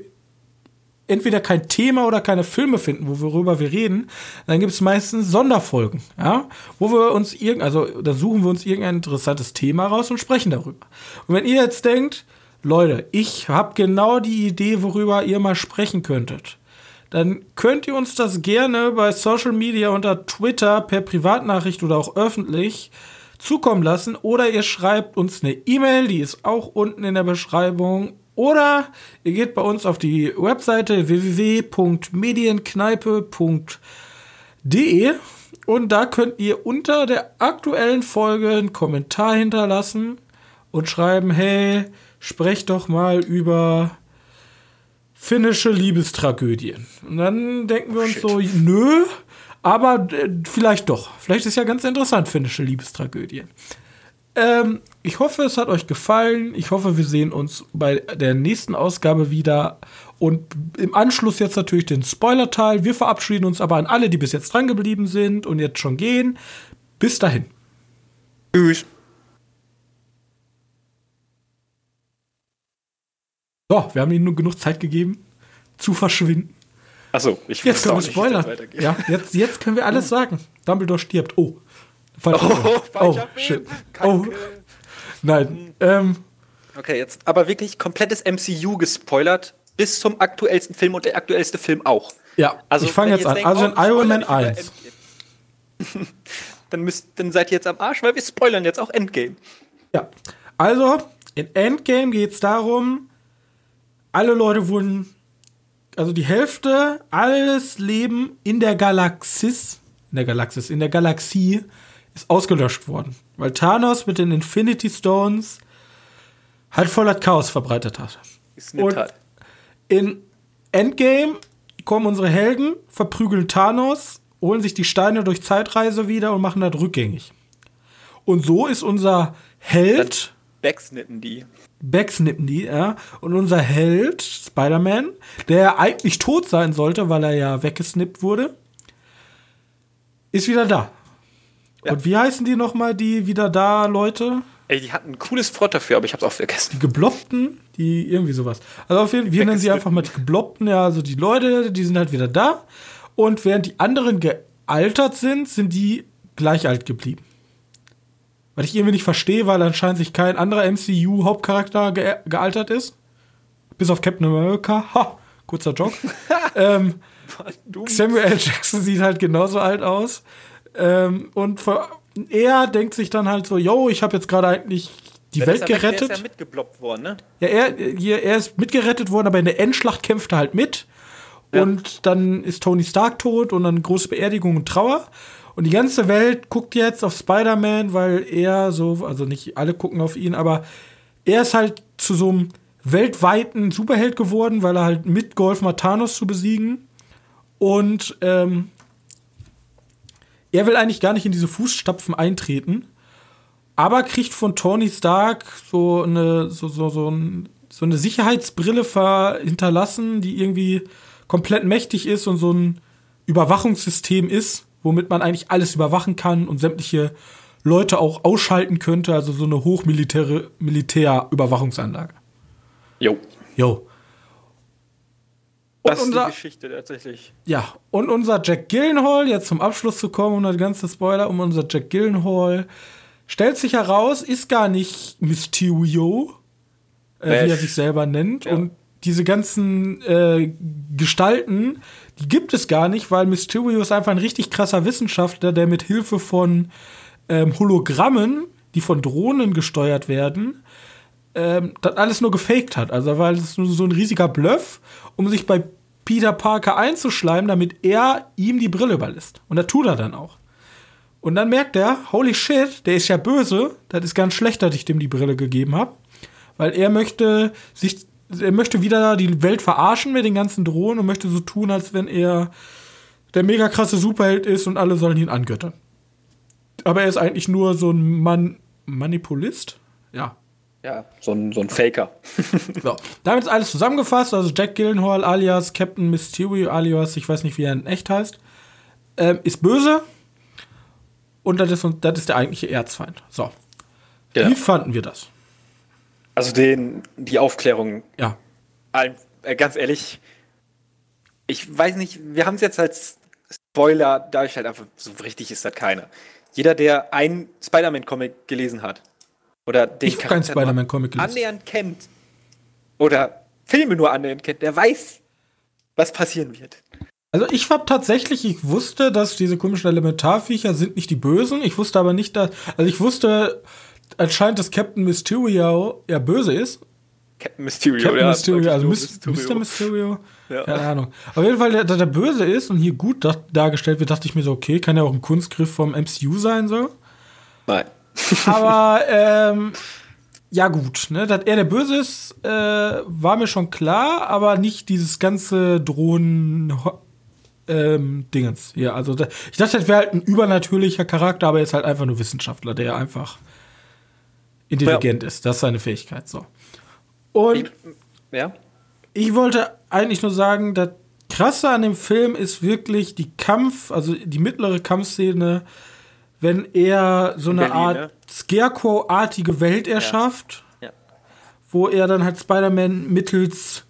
entweder kein Thema oder keine Filme finden, worüber wir reden, dann gibt es meistens Sonderfolgen, ja, wo wir uns irgend, also da suchen wir uns irgendein interessantes Thema raus und sprechen darüber. Und wenn ihr jetzt denkt, Leute, ich habe genau die Idee, worüber ihr mal sprechen könntet, dann könnt ihr uns das gerne bei Social Media unter Twitter per Privatnachricht oder auch öffentlich zukommen lassen oder ihr schreibt uns eine E-Mail, die ist auch unten in der Beschreibung oder ihr geht bei uns auf die Webseite www.medienkneipe.de und da könnt ihr unter der aktuellen Folge einen Kommentar hinterlassen und schreiben, hey, sprecht doch mal über finnische Liebestragödien. Und dann denken wir uns Shit. so, nö, aber äh, vielleicht doch. Vielleicht ist ja ganz interessant, finnische Liebestragödien. Ähm, ich hoffe, es hat euch gefallen. Ich hoffe, wir sehen uns bei der nächsten Ausgabe wieder. Und im Anschluss jetzt natürlich den Spoiler-Teil. Wir verabschieden uns aber an alle, die bis jetzt dran geblieben sind und jetzt schon gehen. Bis dahin. Tschüss. So, wir haben ihnen nur genug Zeit gegeben, zu verschwinden. Achso, ich Jetzt können wir spoilern. Ja, jetzt, jetzt können wir alles sagen. Dumbledore stirbt. Oh. Falscher oh, oh, shit. Oh. Nein. Ähm. Okay, jetzt aber wirklich komplettes MCU gespoilert bis zum aktuellsten Film und der aktuellste Film auch. Ja, also ich fange jetzt, an. Denkt, also in oh, Iron Man 1. [laughs] dann, müsst, dann seid ihr jetzt am Arsch, weil wir spoilern jetzt auch Endgame. Ja, also in Endgame geht es darum, alle Leute wurden, also die Hälfte, alles Leben in der Galaxis, in der Galaxis, in der Galaxie ist ausgelöscht worden, weil Thanos mit den Infinity Stones halt voller Chaos verbreitet hat. Ist Und Tat. in Endgame kommen unsere Helden, verprügeln Thanos, holen sich die Steine durch Zeitreise wieder und machen das rückgängig. Und so ist unser Held. Backsnippen die. Backsnippen die, ja. Und unser Held, Spider-Man, der eigentlich tot sein sollte, weil er ja weggesnippt wurde, ist wieder da. Ja. Und wie heißen die nochmal, die wieder da Leute? Ey, die hatten ein cooles Wort dafür, aber ich hab's auch vergessen. Die Gebloppten, die irgendwie sowas. Also auf jeden Fall, wir nennen sie einfach mal die Gebloppten, ja, also die Leute, die sind halt wieder da. Und während die anderen gealtert sind, sind die gleich alt geblieben. Was ich irgendwie nicht verstehe, weil anscheinend sich kein anderer MCU-Hauptcharakter ge gealtert ist. Bis auf Captain America. Ha, kurzer Joke. [laughs] ähm, Samuel L. Jackson sieht halt genauso alt aus. Ähm, und er denkt sich dann halt so, yo, ich habe jetzt gerade eigentlich die ja, Welt gerettet. Er ist ja mitgebloppt worden, ne? Ja, er, er ist mitgerettet worden, aber in der Endschlacht kämpft er halt mit. Ja. Und dann ist Tony Stark tot und dann große Beerdigung und Trauer. Und die ganze Welt guckt jetzt auf Spider-Man, weil er so, also nicht alle gucken auf ihn, aber er ist halt zu so einem weltweiten Superheld geworden, weil er halt mitgeholfen hat, Thanos zu besiegen. Und ähm, er will eigentlich gar nicht in diese Fußstapfen eintreten. aber kriegt von Tony Stark so eine, so, so, so, so eine Sicherheitsbrille hinterlassen, die irgendwie komplett mächtig ist und so ein Überwachungssystem ist, womit man eigentlich alles überwachen kann und sämtliche Leute auch ausschalten könnte, also so eine hochmilitäre Militärüberwachungsanlage. Jo. Jo. Und das unser, ist die Geschichte tatsächlich. Ja, und unser Jack Gillenhall, jetzt zum Abschluss zu kommen, und der ganze Spoiler, um unser Jack Gillenhall stellt sich heraus, ist gar nicht Mysterio, äh, wie er sich selber nennt. Ja. Und diese ganzen äh, Gestalten, die gibt es gar nicht, weil Mysterio ist einfach ein richtig krasser Wissenschaftler, der mit Hilfe von ähm, Hologrammen, die von Drohnen gesteuert werden, ähm, das alles nur gefaked hat. Also weil es nur so ein riesiger Bluff, um sich bei Peter Parker einzuschleimen, damit er ihm die Brille überlässt. Und das tut er dann auch. Und dann merkt er, holy shit, der ist ja böse, das ist ganz schlecht, dass ich dem die Brille gegeben habe. Weil er möchte sich, er möchte wieder die Welt verarschen mit den ganzen Drohnen und möchte so tun, als wenn er der mega krasse Superheld ist und alle sollen ihn angöttern. Aber er ist eigentlich nur so ein Man Manipulist. Ja. Ja, so ein, so ein Faker. [laughs] so, damit ist alles zusammengefasst. Also Jack Gillenhall alias Captain Mysterio alias, ich weiß nicht, wie er in echt heißt, ähm, ist böse. Und das ist, das ist der eigentliche Erzfeind. So. Ja. Wie fanden wir das? Also den, die Aufklärung. Ja. Äh, ganz ehrlich, ich weiß nicht, wir haben es jetzt als Spoiler dargestellt, aber so richtig ist das keiner jeder, der einen Spider-Man-Comic gelesen hat oder den ich keinen Spider-Man-Comic annähernd kennt oder Filme nur annähernd kennt, der weiß, was passieren wird. Also ich war tatsächlich, ich wusste, dass diese komischen Elementarviecher sind nicht die Bösen. Ich wusste aber nicht, dass, also ich wusste anscheinend, dass Captain Mysterio ja böse ist. Captain Mysterio, Captain ja. Mysterio, also Mysterio. Mr. Mysterio. Ja. Keine Ahnung. Auf jeden Fall, dass der böse ist und hier gut dargestellt wird, dachte ich mir so, okay, kann ja auch ein Kunstgriff vom MCU sein, so. Nein. [laughs] Aber, ähm, ja gut, ne, dass er der Böse ist, äh, war mir schon klar, aber nicht dieses ganze Drohnen ähm, Dingens hier. Also da, ich dachte, das wäre halt ein übernatürlicher Charakter, aber er ist halt einfach nur Wissenschaftler, der einfach intelligent ja. ist. Das ist seine Fähigkeit. So. Und ich, ja. ich wollte eigentlich nur sagen, das Krasse an dem Film ist wirklich die Kampf, also die mittlere Kampfszene, wenn er so eine Berlin, Art ne? Scarecrow-artige Welt erschafft, ja. Ja. wo er dann halt Spider-Man mittels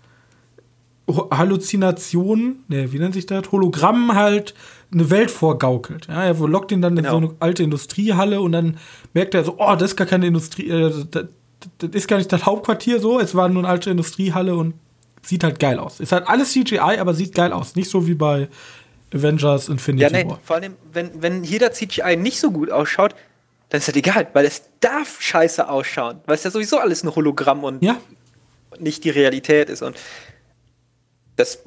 Halluzinationen, ne, wie nennt sich das? Hologrammen halt eine Welt vorgaukelt. Ja, er lockt ihn dann genau. in so eine alte Industriehalle und dann merkt er so, oh, das ist gar keine Industrie, äh, das, das ist gar nicht das Hauptquartier so, es war nur eine alte Industriehalle und sieht halt geil aus. Ist halt alles CGI, aber sieht geil aus. Nicht so wie bei Avengers Infinity ja, nee, War. Vor allem, wenn, wenn hier der CGI nicht so gut ausschaut, dann ist das egal, weil es darf scheiße ausschauen, weil es ja sowieso alles ein Hologramm und ja. nicht die Realität ist. Und das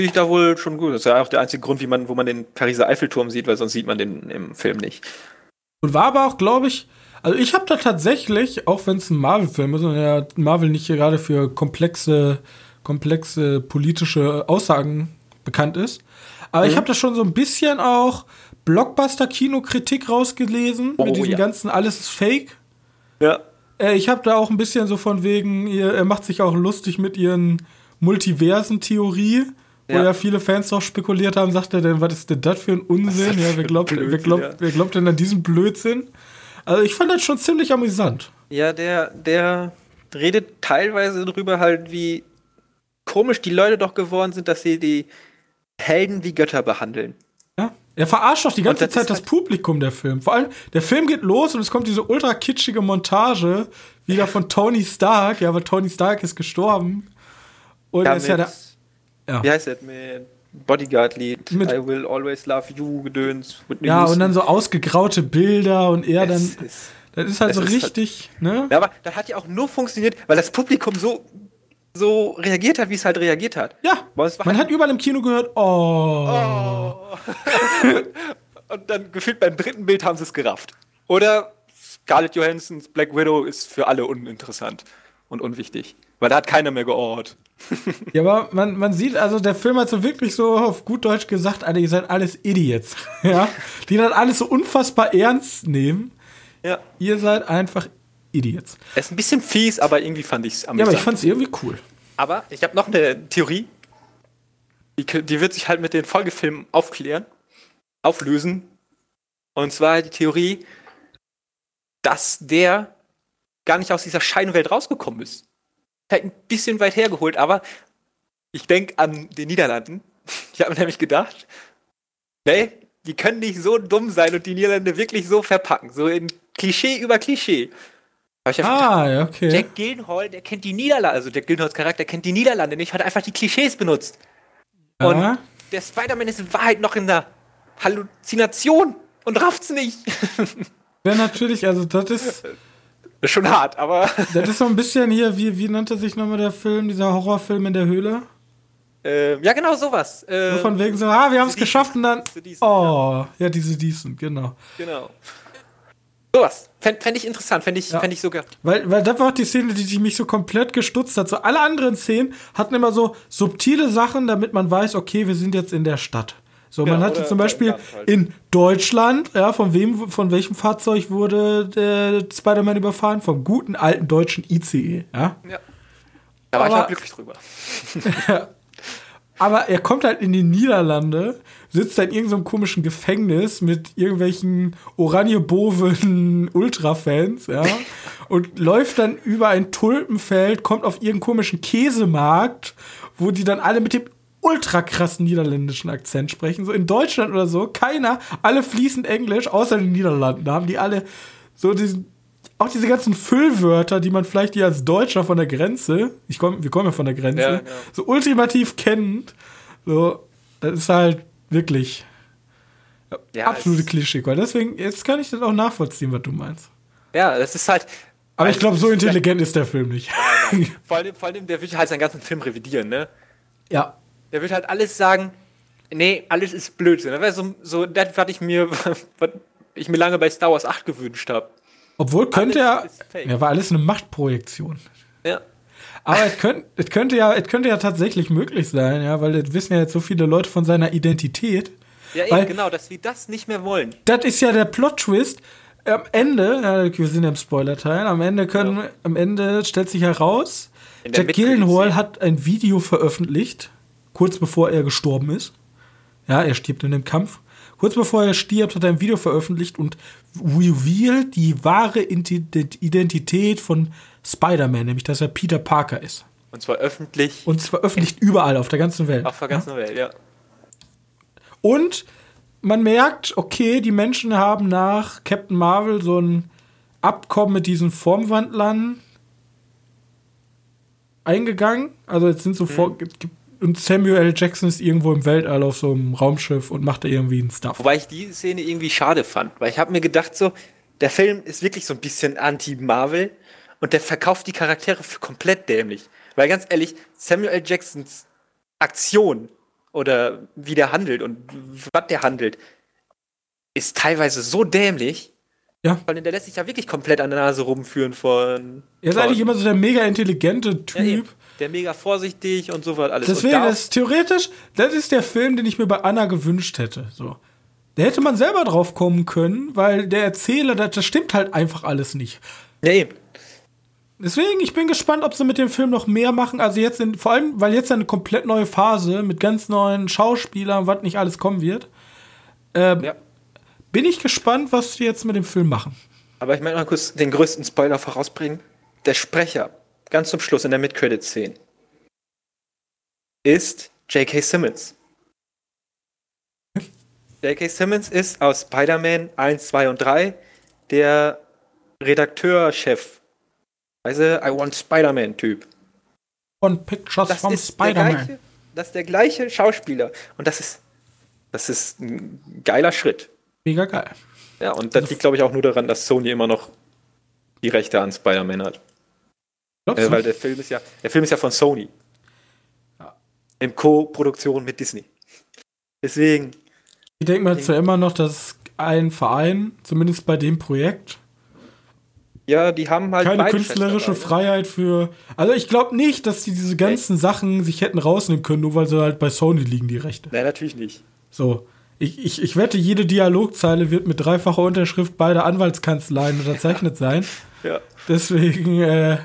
ich da wohl schon gut. Das ist ja auch der einzige Grund, wie man, wo man den Pariser Eiffelturm sieht, weil sonst sieht man den im Film nicht. Und war aber auch, glaube ich, also ich habe da tatsächlich, auch wenn es ein Marvel-Film ist und ja Marvel nicht gerade für komplexe komplexe politische Aussagen bekannt ist. Aber mhm. ich habe da schon so ein bisschen auch Blockbuster-Kinokritik rausgelesen oh, mit diesem ja. ganzen alles ist Fake. Ja. Äh, ich habe da auch ein bisschen so von wegen, er macht sich auch lustig mit ihren Multiversen-Theorie, wo ja. ja viele Fans doch spekuliert haben, sagt er denn, was ist denn das für ein Unsinn? Ja, wer glaubt, Blödsinn, wer, glaubt, ja. wer glaubt denn an diesen Blödsinn? Also ich fand das schon ziemlich amüsant. Ja, der, der redet teilweise drüber halt, wie komisch die Leute doch geworden sind, dass sie die Helden wie Götter behandeln. Ja. Er verarscht doch die ganze das Zeit das halt Publikum, der Film. Vor allem, der Film geht los und es kommt diese ultra kitschige Montage wieder von Tony Stark. Ja, aber Tony Stark ist gestorben. Und er ist ja der. Ja. Wie heißt das mit Bodyguard-Lied? I will always love you, Gedöns. Ja, Houston. und dann so ausgegraute Bilder und er es dann. Ist, das ist halt so ist halt richtig, halt, ne? Ja, aber das hat ja auch nur funktioniert, weil das Publikum so so reagiert hat, wie es halt reagiert hat. Ja. Man halt hat überall im Kino gehört, oh. oh. [laughs] und dann gefühlt beim dritten Bild haben sie es gerafft. Oder Scarlett Johansons Black Widow ist für alle uninteressant und unwichtig. Weil da hat keiner mehr geohrt. Ja, aber man, man sieht, also der Film hat so wirklich so auf gut Deutsch gesagt, Alter, ihr seid alles Idiots. [laughs] ja. Die dann alles so unfassbar ernst nehmen. Ja. Ihr seid einfach Idiots. Es ist ein bisschen fies, aber irgendwie fand ich es amüsant. Ja, aber ich fand es irgendwie cool. Aber ich habe noch eine Theorie. Die, die wird sich halt mit den Folgefilmen aufklären, auflösen. Und zwar die Theorie, dass der gar nicht aus dieser Scheinwelt rausgekommen ist. Halt ein bisschen weit hergeholt, aber ich denke an den Niederlanden. Ich habe mir nämlich gedacht, nee, die können nicht so dumm sein und die Niederlande wirklich so verpacken. So in Klischee über Klischee. ah, gedacht, okay. Jack Gillenhall, der kennt die Niederlande, also Jack Gillenhalls Charakter kennt die Niederlande nicht, hat einfach die Klischees benutzt. Ja. Und der Spider-Man ist in Wahrheit noch in der Halluzination und rafft's nicht. [laughs] Ja, natürlich, also das ist. Das ist schon hart, aber. [laughs] Das ist so ein bisschen hier, wie, wie nannte sich nochmal der Film, dieser Horrorfilm in der Höhle? Ähm, ja, genau, sowas. Ähm, so von wegen so, ah, wir haben es geschafft und dann. Decent, oh, ja. ja, diese Decent, genau. Genau. Sowas. Fände fänd ich interessant, fände ich, ja. fänd ich sogar. Weil, weil das war auch die Szene, die, die mich so komplett gestutzt hat. So alle anderen Szenen hatten immer so subtile Sachen, damit man weiß, okay, wir sind jetzt in der Stadt. So, man hatte zum Beispiel halt. in Deutschland, ja, von wem, von welchem Fahrzeug wurde der Spider-Man überfahren? Vom guten alten deutschen ICE, ja. Ja. Da war Aber, ich auch glücklich drüber. [laughs] Aber er kommt halt in die Niederlande, sitzt da in irgendeinem komischen Gefängnis mit irgendwelchen Oranje-Boven [laughs] Ultra-Fans, ja, und läuft dann über ein Tulpenfeld, kommt auf irgendeinen komischen Käsemarkt, wo die dann alle mit dem ultra krassen niederländischen Akzent sprechen. So in Deutschland oder so, keiner, alle fließend Englisch, außer in den Niederlanden. Da haben die alle so diesen, auch diese ganzen Füllwörter, die man vielleicht hier als Deutscher von der Grenze, ich komm, wir kommen ja von der Grenze, ja, ja. so ultimativ kennt. So, das ist halt wirklich ja, absolute Klischee. Deswegen, jetzt kann ich das auch nachvollziehen, was du meinst. Ja, das ist halt. Aber ich glaube, so intelligent ist der Film nicht. [laughs] vor, allem, vor allem, der will halt seinen ganzen Film revidieren, ne? Ja. Der wird halt alles sagen, nee, alles ist Blödsinn. Das wäre so, so das, was ich mir, [laughs] was ich mir lange bei Star Wars 8 gewünscht habe. Obwohl könnte er, ja, war alles eine Machtprojektion. Ja. Aber es könnte, es könnte ja, es könnte ja tatsächlich möglich sein, ja, weil das wissen ja jetzt so viele Leute von seiner Identität. Ja, eben, genau, dass wir das nicht mehr wollen. Das ist ja der Plot-Twist. Am Ende, ja, wir sind ja im Spoiler-Teil, am Ende können, ja. am Ende stellt sich heraus, Jack Gillenhall hat ein Video veröffentlicht, kurz bevor er gestorben ist. Ja, er stirbt in dem Kampf. Kurz bevor er stirbt, hat er ein Video veröffentlicht und revealed die wahre Identität von Spider-Man, nämlich dass er Peter Parker ist. Und zwar öffentlich. Und zwar öffentlich überall auf der ganzen Welt. Auf der ganzen ja? Welt, ja. Und man merkt, okay, die Menschen haben nach Captain Marvel so ein Abkommen mit diesen Formwandlern eingegangen. Also jetzt sind so mhm. vor, und Samuel L. Jackson ist irgendwo im Weltall auf so einem Raumschiff und macht da irgendwie einen Stuff. Wobei ich die Szene irgendwie schade fand, weil ich habe mir gedacht so, der Film ist wirklich so ein bisschen anti-Marvel und der verkauft die Charaktere für komplett dämlich. Weil ganz ehrlich, Samuel L. Jacksons Aktion oder wie der handelt und was der handelt, ist teilweise so dämlich. Ja. Weil der lässt sich ja wirklich komplett an der Nase rumführen von. Er ist eigentlich immer so der mega intelligente Typ. Ja, der mega vorsichtig und so was alles. Deswegen, da das ist theoretisch, das ist der Film, den ich mir bei Anna gewünscht hätte. So. Da hätte man selber drauf kommen können, weil der Erzähler, das, das stimmt halt einfach alles nicht. Nee. Deswegen, ich bin gespannt, ob sie mit dem Film noch mehr machen. Also jetzt, in, vor allem, weil jetzt eine komplett neue Phase mit ganz neuen Schauspielern, was nicht alles kommen wird. Ähm, ja. Bin ich gespannt, was sie jetzt mit dem Film machen. Aber ich möchte mal kurz den größten Spoiler vorausbringen. Der Sprecher ganz zum Schluss in der Mid-Credit-Szene, ist J.K. Simmons. [laughs] J.K. Simmons ist aus Spider-Man 1, 2 und 3 der Redakteurchef. Also, I want Spider-Man-Typ. Und Pictures das from Spider-Man. Das ist der gleiche Schauspieler. Und das ist, das ist ein geiler Schritt. Mega geil. Ja, und das liegt, glaube ich, auch nur daran, dass Sony immer noch die Rechte an Spider-Man hat. Äh, weil der Film ist ja, der Film ist ja von Sony. Ja. In Co-Produktion mit Disney. Deswegen. Ich denke mal zwar immer noch, dass ein Verein, zumindest bei dem Projekt, ja, die haben halt keine künstlerische ne? Freiheit für. Also ich glaube nicht, dass die diese ganzen nee. Sachen sich hätten rausnehmen können, nur weil sie halt bei Sony liegen, die Rechte. Nein, natürlich nicht. So. Ich, ich, ich wette, jede Dialogzeile wird mit dreifacher Unterschrift beider Anwaltskanzleien unterzeichnet sein. [laughs] ja. Deswegen. Äh,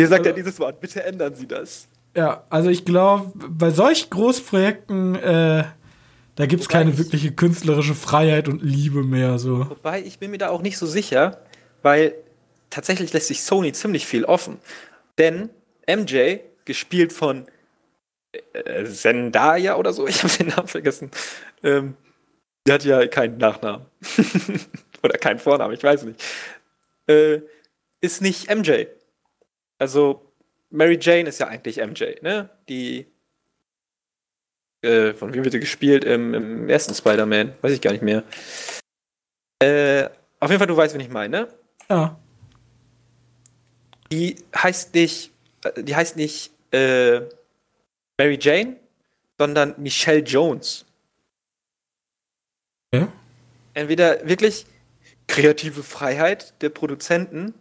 Hier sagt er dieses Wort, bitte ändern Sie das. Ja, also ich glaube, bei solch Großprojekten, äh, da gibt es keine wirkliche künstlerische Freiheit und Liebe mehr. So. Wobei, ich bin mir da auch nicht so sicher, weil tatsächlich lässt sich Sony ziemlich viel offen. Denn MJ, gespielt von äh, Zendaya oder so, [laughs] ich habe den Namen vergessen, ähm, der hat ja keinen Nachnamen. [laughs] oder keinen Vornamen, ich weiß nicht. Äh, ist nicht MJ. Also, Mary Jane ist ja eigentlich MJ, ne? Die. Äh, von wem wird die gespielt? Im, im ersten Spider-Man. Weiß ich gar nicht mehr. Äh, auf jeden Fall, du weißt, wen ich meine, ne? Ja. Die heißt nicht. äh, Die heißt nicht äh, Mary Jane, sondern Michelle Jones. Ja. Entweder wirklich kreative Freiheit der Produzenten,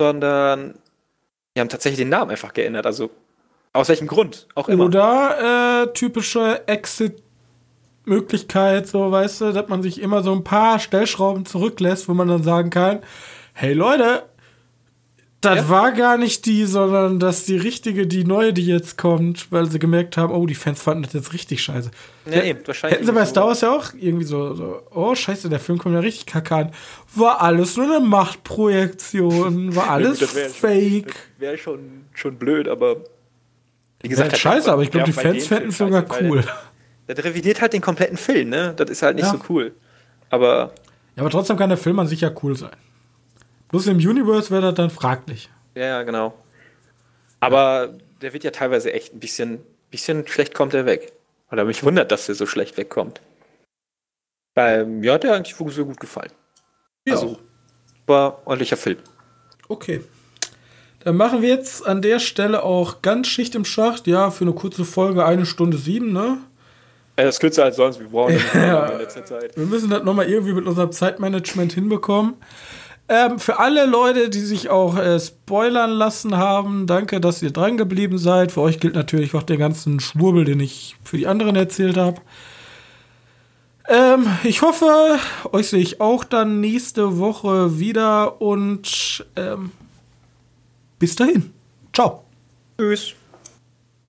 sondern die haben tatsächlich den Namen einfach geändert. Also aus welchem Grund auch immer. Oder äh, typische Exit-Möglichkeit, so weißt du, dass man sich immer so ein paar Stellschrauben zurücklässt, wo man dann sagen kann: Hey Leute, das Ja. war gar nicht die, sondern das ist die richtige, die neue, die jetzt kommt, weil sie gemerkt haben, oh, die Fans fanden das jetzt richtig scheiße. Ja, eben, wahrscheinlich Hätten sie bei so. Star Wars ja auch irgendwie so, so, oh scheiße, der Film kommt ja richtig kacke an. War alles nur eine Machtprojektion, war alles das wär- fake. Wäre schon, schon blöd, aber. Wie Ist halt scheiße, aber ich glaube, die Fans fänden es sogar weil cool. [laughs] Der, der revidiert halt den kompletten Film, ne? Das ist halt nicht Ja. so cool. Aber Ja, aber trotzdem kann der Film an sich ja cool sein. Bloß im Universe wäre das dann fraglich. Ja, ja, genau. Aber der wird ja teilweise echt ein bisschen, bisschen schlecht kommt er weg. Oder mich wundert, dass er so schlecht wegkommt. Weil mir hat er eigentlich so gut gefallen. Ja. Also, war ordentlicher Film. Okay. Dann machen wir jetzt an der Stelle auch ganz Schicht im Schacht. Ja, für eine kurze Folge eine Stunde sieben, ne? Er ist kürzer als sonst. Wir brauchen [laughs] Ja. in letzter Zeit. Wir müssen das nochmal irgendwie mit unserem Zeitmanagement hinbekommen. Ähm, für alle Leute, die sich auch äh, spoilern lassen haben, danke, dass ihr dran geblieben seid. Für euch gilt natürlich auch der ganzen Schwurbel, den ich für die anderen erzählt habe. Ähm, ich hoffe, euch sehe ich auch dann nächste Woche wieder und ähm, bis dahin. Ciao. Tschüss.